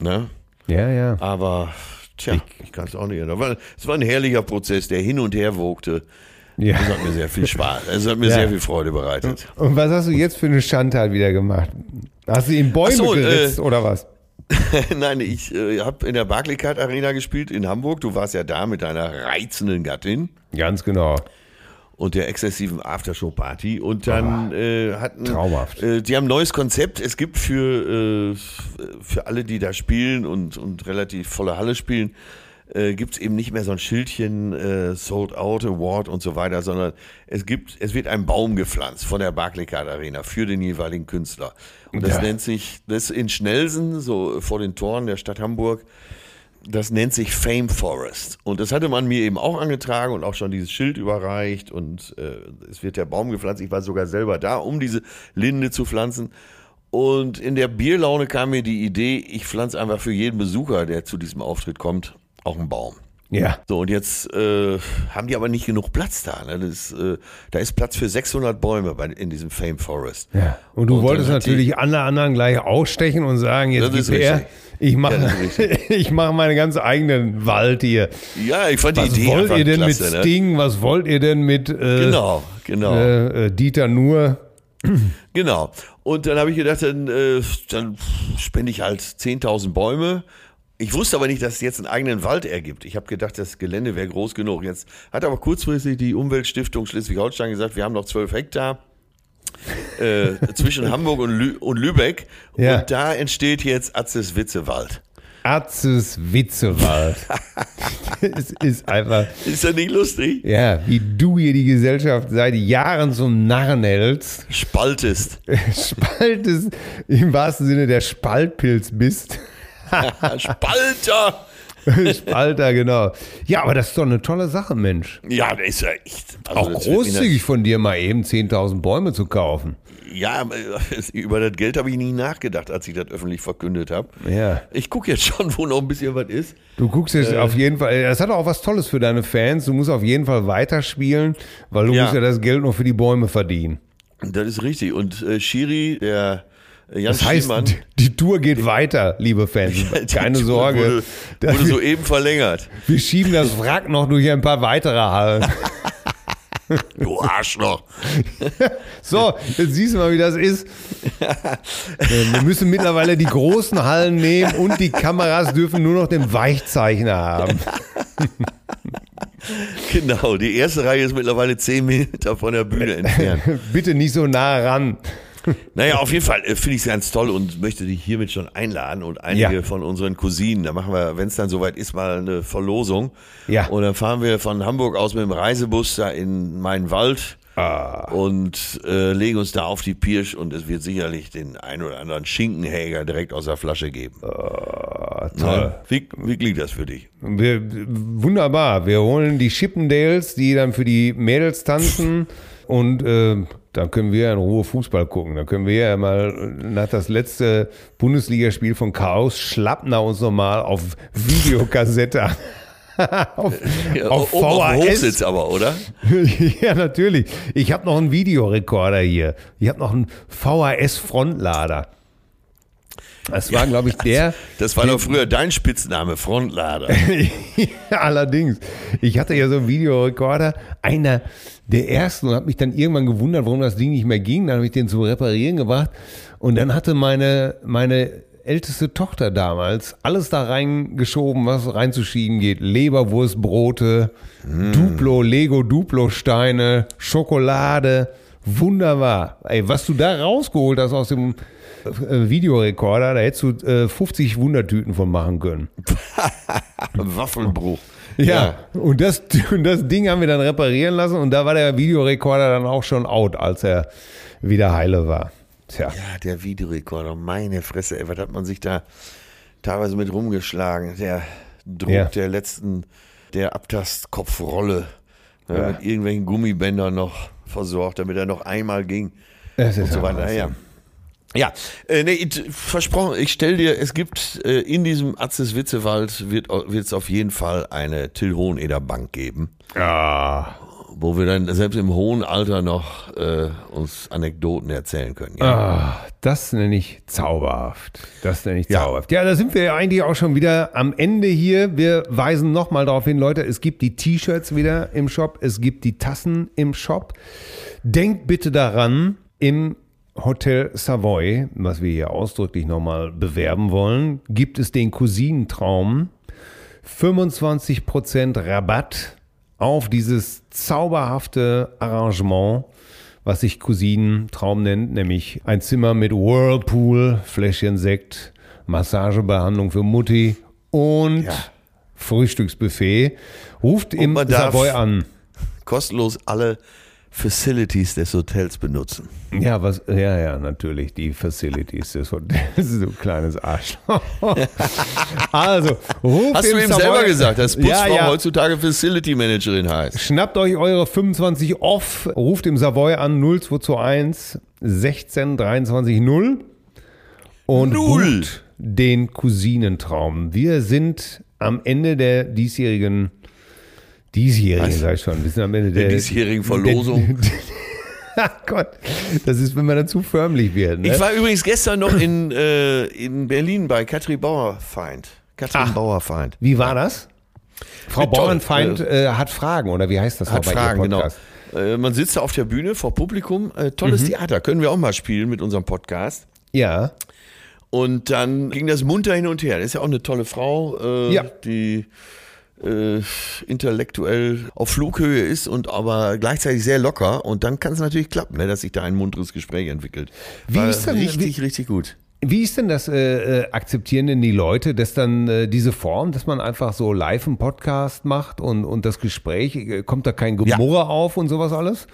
Ne? Ja, ja. Aber, tja, ich kann es auch nicht. War- Es war ein herrlicher Prozess, der hin und her wogte. ja. Das hat mir sehr viel Spaß, es hat mir Ja. sehr viel Freude bereitet. Und was hast du jetzt für eine Schandtat wieder gemacht? Hast du in Bäume so, äh, geritzt oder was? Nein, ich äh, habe in der Barclaycard Arena gespielt in Hamburg. Du warst ja da mit deiner reizenden Gattin. Ganz genau. Und der exzessiven Aftershow-Party. Und dann äh, hatten. Traumhaft. Äh, die haben ein neues Konzept. Es gibt für, äh, für alle, die da spielen und, und relativ volle Halle spielen, äh, gibt es eben nicht mehr so ein Schildchen äh, Sold Out Award und so weiter, sondern es gibt, es wird ein Baum gepflanzt von der Barclaycard Arena für den jeweiligen Künstler. Und das Ja. nennt sich, das in Schnelsen, so vor den Toren der Stadt Hamburg, das nennt sich Fame Forest. Und das hatte man mir eben auch angetragen und auch schon dieses Schild überreicht. Und äh, es wird der Baum gepflanzt. Ich war sogar selber da, um diese Linde zu pflanzen. Und in der Bierlaune kam mir die Idee, ich pflanze einfach für jeden Besucher, der zu diesem Auftritt kommt, auch einen Baum. Ja. So, und jetzt äh, haben die aber nicht genug Platz da. Ne? Das, äh, da ist Platz für 600 Bäume bei, in diesem Fame Forest. Ja. Und du Und wolltest hat die- natürlich alle anderen gleich ausstechen und sagen, jetzt ist her, ich Ja, mache ist ich mache meinen ganz eigenen Wald hier. Ja, ich fand die Was Idee wollt einfach ihr denn klasse, mit ne? Sting? Was wollt ihr denn mit äh, Genau, genau. äh, äh, Dieter Nuhr? Genau. Und dann habe ich gedacht, dann, äh, dann spende ich halt 10.000 Bäume. Ich wusste aber nicht, dass es jetzt einen eigenen Wald ergibt. Ich habe gedacht, das Gelände wäre groß genug. Jetzt hat aber kurzfristig die Umweltstiftung Schleswig-Holstein gesagt, wir haben noch 12 Hektar äh, zwischen Hamburg und, Lü und Lübeck. Ja. Und da entsteht jetzt Atzes Witzewald. Atzes Witzewald. es ist einfach, Ist das nicht lustig? ja, wie du hier die Gesellschaft seit Jahren zum Narren hältst, Spaltest. spaltest, im wahrsten Sinne der Spaltpilz bist. Spalter! Spalter, genau. Ja, aber das ist doch eine tolle Sache, Mensch. Ja, das ist ja echt. also Auch großzügig von dir mal eben 10.000 Bäume zu kaufen. Ja, über das Geld habe ich nie nachgedacht, als ich das öffentlich verkündet habe. Ja. Ich gucke jetzt schon, wo noch ein bisschen was ist. Du guckst jetzt Äh. auf jeden Fall, das hat auch was Tolles für deine Fans. Du musst auf jeden Fall weiterspielen, weil du Ja. musst ja das Geld noch für die Bäume verdienen. Das ist richtig. Und äh, Schiri, der Jan Das heißt, die, die Tour geht weiter, liebe Fans. Keine Tour Sorge. Wurde, wurde soeben verlängert. wir schieben das Wrack noch durch ein paar weitere Hallen. Du Arschloch. So, jetzt siehst du mal, wie das ist. Äh, Wir müssen mittlerweile die großen Hallen nehmen und die Kameras dürfen nur noch den Weichzeichner haben. Genau, die erste Reihe ist mittlerweile zehn Meter von der Bühne entfernt. Bitte nicht so nah ran. Naja, auf jeden Fall äh, finde ich es ganz toll und möchte dich hiermit schon einladen und einige Ja. von unseren Cousinen, da machen wir, wenn es dann soweit ist, mal eine Verlosung. Ja. Und dann fahren wir von Hamburg aus mit dem Reisebus da in meinen Wald Ah. und äh, legen uns da auf die Pirsch und es wird sicherlich den ein oder anderen Schinkenhäger direkt aus der Flasche geben. Ah, toll. Wie, wie klingt das für dich? Wir, wunderbar. Wir holen die Chippendales, die dann für die Mädels tanzen und äh, dann können wir in Ruhe Fußball gucken. Dann können wir ja mal nach das letzte Bundesligaspiel von Chaos Schlappner uns nochmal auf Videokassette auf, Oben auf VHS. Hochsitz aber, oder? ja, natürlich. Ich habe noch einen Videorekorder hier. Ich habe noch einen VHS-Frontlader. Das war, glaube ich, der. Das war doch früher dein Spitzname, Frontlader. ja, allerdings. Ich hatte ja so einen Videorekorder, einer der ersten und habe mich dann irgendwann gewundert, warum das Ding nicht mehr ging. Dann habe ich den zum Reparieren gebracht und dann hatte meine, meine älteste Tochter damals alles da reingeschoben, was reinzuschieben geht. Leberwurstbrote, Duplo, Lego Duplo Steine, Schokolade. Wunderbar. Ey, was du da rausgeholt hast aus dem äh, Videorekorder, da hättest du äh, 50 Wundertüten von machen können. Waffelbruch. Ja, Und, das, und das Ding haben wir dann reparieren lassen und da war der Videorekorder dann auch schon out, als er wieder heile war. Tja, Ja, der Videorekorder, meine Fresse, ey, was hat man sich da teilweise mit rumgeschlagen? Der Druck Ja. der letzten, der Abtastkopfrolle, ne, Ja. mit irgendwelchen Gummibändern noch versorgt, damit er noch einmal ging. Es ist und so weiter. Ja. Ja, äh, nee, it- versprochen, ich stell dir, es gibt äh, in diesem Atzes Witzewald wird es auf jeden Fall eine Till Hoheneder Bank geben, Ah, wo wir dann selbst im hohen Alter noch äh, uns Anekdoten erzählen können. Ja. ah, das nenne ich zauberhaft. Das nenne ich Ja. zauberhaft. Ja, da sind wir ja eigentlich auch schon wieder am Ende hier. Wir weisen nochmal darauf hin, Leute, es gibt die T-Shirts wieder im Shop, es gibt die Tassen im Shop. Denkt bitte daran, im Hotel Savoy, was wir hier ausdrücklich nochmal bewerben wollen, gibt es den Cousinentraum. 25% Rabatt auf dieses zauberhafte Arrangement, was sich Cousinentraum nennt, nämlich ein Zimmer mit Whirlpool, Fläschchen Sekt, Massagebehandlung für Mutti und Ja. Frühstücksbuffet. Ruft im Savoy an. kostenlos alle Facilities des Hotels benutzen. Ja, was, ja, ja, natürlich, die Facilities des Hotels, so ein kleines Arschloch. also, ruft Hast du eben Savoy- selber gesagt, dass Putzfrau ja, ja. heutzutage Facility Managerin heißt? Schnappt euch eure 25 off, ruft im Savoy an 0221 16 23 0 und Null. bucht den Cousinentraum. Wir sind am Ende der diesjährigen, diesjährigen, Was? sag ich schon, wir sind am Ende der, Der diesjährigen Verlosung. Ach Gott, das ist, wenn man dazu förmlich wird. Ne? Ich war übrigens gestern noch in, äh, in Berlin bei Katrin Bauerfeind. Katrin Ach. Bauerfeind. Wie war das? Frau toll. Bauernfeind äh, hat Fragen, oder wie heißt das Hat Fragen, genau. Äh, man sitzt da auf der Bühne vor Publikum. Äh, tolles Mhm. Theater. Können wir auch mal spielen mit unserem Podcast. Ja. Und dann ging das munter hin und her. Das ist ja auch eine tolle Frau, äh, Ja. die äh, intellektuell auf Flughöhe ist und aber gleichzeitig sehr locker. Und dann kann es natürlich klappen, ne, dass sich da ein munteres Gespräch entwickelt. Wie War ist denn- richtig, richtig gut. Wie ist denn das, äh, äh, akzeptieren denn die Leute, dass dann äh, diese Form, dass man einfach so live einen Podcast macht und, und das Gespräch, äh, kommt da kein Gemurre auf und sowas alles?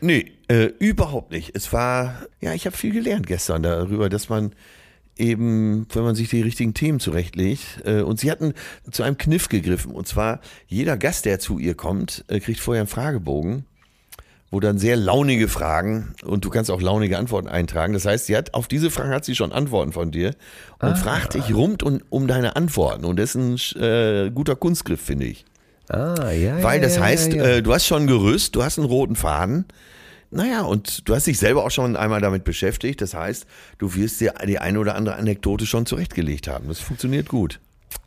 Nee, äh, überhaupt nicht. Es war, ja, ich habe viel gelernt gestern darüber, dass man eben, wenn man sich die richtigen Themen zurechtlegt, äh, und sie hatten zu einem Kniff gegriffen. Und zwar, jeder Gast, der zu ihr kommt, äh, kriegt vorher einen Fragebogen, wo dann sehr launige Fragen und du kannst auch launige Antworten eintragen. Das heißt, sie hat auf diese Fragen hat sie schon Antworten von dir und fragt dich rund und, um deine Antworten. Und das ist ein äh, guter Kunstgriff, finde ich. Ah, ja. Weil ja, das ja, heißt, ja, ja. Äh, du hast schon ein Gerüst, du hast einen roten Faden. Naja, und du hast dich selber auch schon einmal damit beschäftigt. Das heißt, du wirst dir die eine oder andere Anekdote schon zurechtgelegt haben. Das funktioniert gut.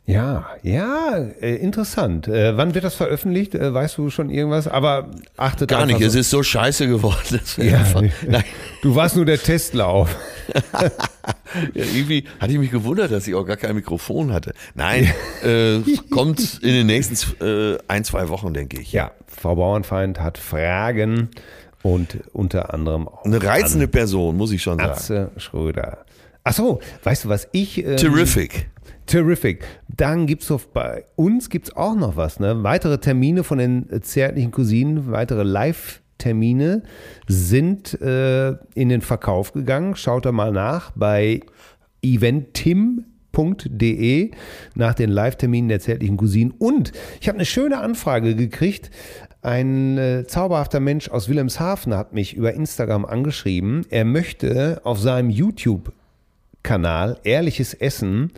Ja, ja, äh, interessant. Äh, wann wird das veröffentlicht? Äh, weißt du schon irgendwas? Aber achtet Gar nicht, einfach es so- ist so scheiße geworden. Ja, du warst nur der Testlauf. ja, irgendwie hatte ich mich gewundert, dass ich auch gar kein Mikrofon hatte. Nein, äh, kommt in den nächsten äh, ein, zwei Wochen, denke ich. Ja, Frau Bauernfeind hat Fragen und unter anderem auch Eine reizende Person, muss ich schon sagen. Atze Schröder. Ach so, weißt du, was ich... ähm, Terrific. Terrific. Dann gibt's doch bei uns gibt's auch noch was, ne? Weitere Termine von den zärtlichen Cousinen, weitere Live-Termine sind äh, in den Verkauf gegangen. Schaut da mal nach bei eventim.de nach den Live-Terminen der zärtlichen Cousinen. Und ich habe eine schöne Anfrage gekriegt. Ein äh, zauberhafter Mensch aus Wilhelmshaven hat mich über Instagram angeschrieben. Er möchte auf seinem YouTube Kanal Ehrliches Essen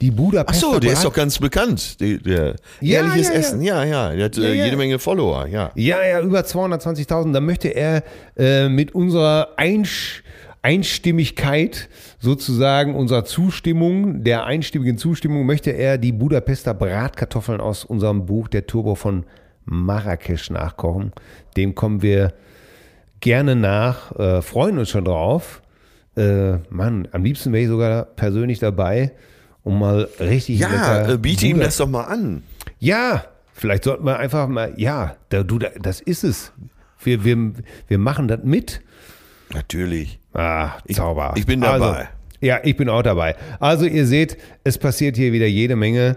die Ach Budapester so, der ist doch ganz bekannt. Die, der Ja, Ehrliches ja, ja. Essen, ja, ja. Der hat äh, jede Menge Follower, ja. Ja, ja, über 220.000. Da möchte er äh, mit unserer Einsch Einstimmigkeit, sozusagen unserer Zustimmung, der einstimmigen Zustimmung, möchte er die Budapester Bratkartoffeln aus unserem Buch Der Turbo von Marrakesch nachkochen. Dem kommen wir gerne nach, äh, freuen uns schon drauf. Äh, Mann, am liebsten wäre ich sogar persönlich dabei, um mal richtig Ja, äh, biete ihm das doch mal an. ja, vielleicht sollten wir einfach mal, ja, da, du, da, das ist es. Wir, wir, wir machen das mit. Natürlich. Ah, Zauber. ich bin Also, dabei. ja, ich bin auch dabei. Also ihr seht, es passiert hier wieder jede Menge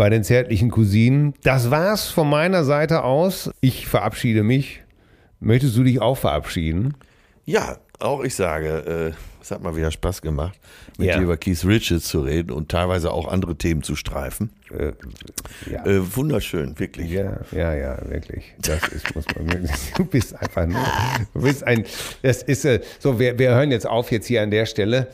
bei den zärtlichen Cousinen. Das war's von meiner Seite aus. Ich verabschiede mich. Möchtest du dich auch verabschieden? Ja, auch ich sage, äh, es hat mal wieder Spaß gemacht, mit Ja. dir über Keith Richards zu reden und teilweise auch andere Themen zu streifen. Ja. Äh, wunderschön, wirklich. Ja, ja, ja, wirklich. Das ist, muss man wirklich. Du bist einfach nur. Du bist ein. Das ist äh, so. Wir, wir hören jetzt auf jetzt hier an der Stelle.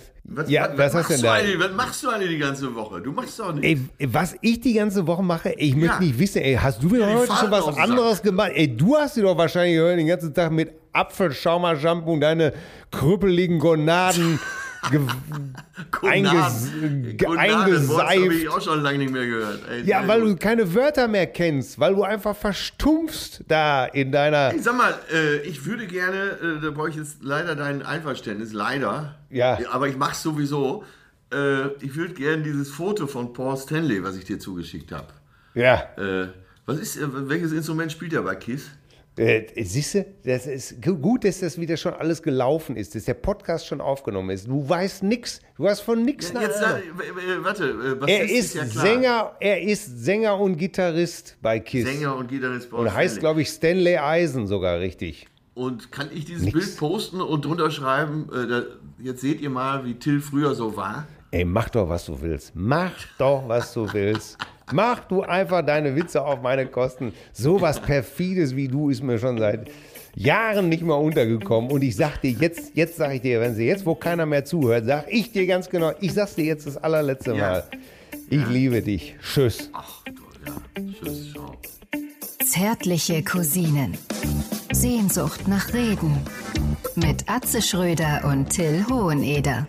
ja, was, hast du denn da? was machst du eigentlich die ganze Woche? Du machst doch Ey, was ich die ganze Woche mache, ich möchte Ja. nicht wissen, ey, hast du mir die heute schon was anderes gemacht? Ey, du hast dir doch wahrscheinlich heute den ganzen Tag mit Apfelschaumer-Shampoo und deine krüppeligen Gonaden einges ge habe ich eingeseift. auch schon lange nicht mehr gehört. Ey, Ja, weil gut. du keine Wörter mehr kennst, weil du einfach verstumpfst da in deiner. Ey, Sag mal, äh, ich würde gerne, äh, da brauche ich jetzt leider dein Einverständnis, leider. Ja. Aber ich mach's sowieso. Äh, ich würde gerne dieses Foto von Paul Stanley, was ich dir zugeschickt habe. Ja. Äh, was ist, äh, welches Instrument spielt er bei Kiss? Äh, siehst du, das ist gu- gut, dass das wieder schon alles gelaufen ist, dass der Podcast schon aufgenommen ist. Du weißt nix, du hast von nix eine Jetzt, äh, warte, äh, was Er ist, ist ja klar. Sänger, er ist Sänger und Gitarrist bei Kiss. Sänger und Gitarrist Paul und heißt, glaube ich, Stanley Eisen sogar richtig. Und kann ich dieses Nix. Bild posten und drunter schreiben, äh, da, jetzt seht ihr mal, wie Till früher so war. Ey, mach doch, was du willst. Mach doch, was du willst. Mach du einfach deine Witze auf meine Kosten. Sowas perfides wie du ist mir schon seit Jahren nicht mehr untergekommen. Und ich sag dir jetzt, jetzt sag ich dir, wenn sie jetzt, wo keiner mehr zuhört, sag ich dir ganz genau, ich sag's dir jetzt das allerletzte Ja. Mal. Ich liebe dich. Tschüss. Ach, du, ja. Tschüss, ciao. Zärtliche Cousinen. Sehnsucht nach Reden. Mit Atze Schröder und Till Hoheneder.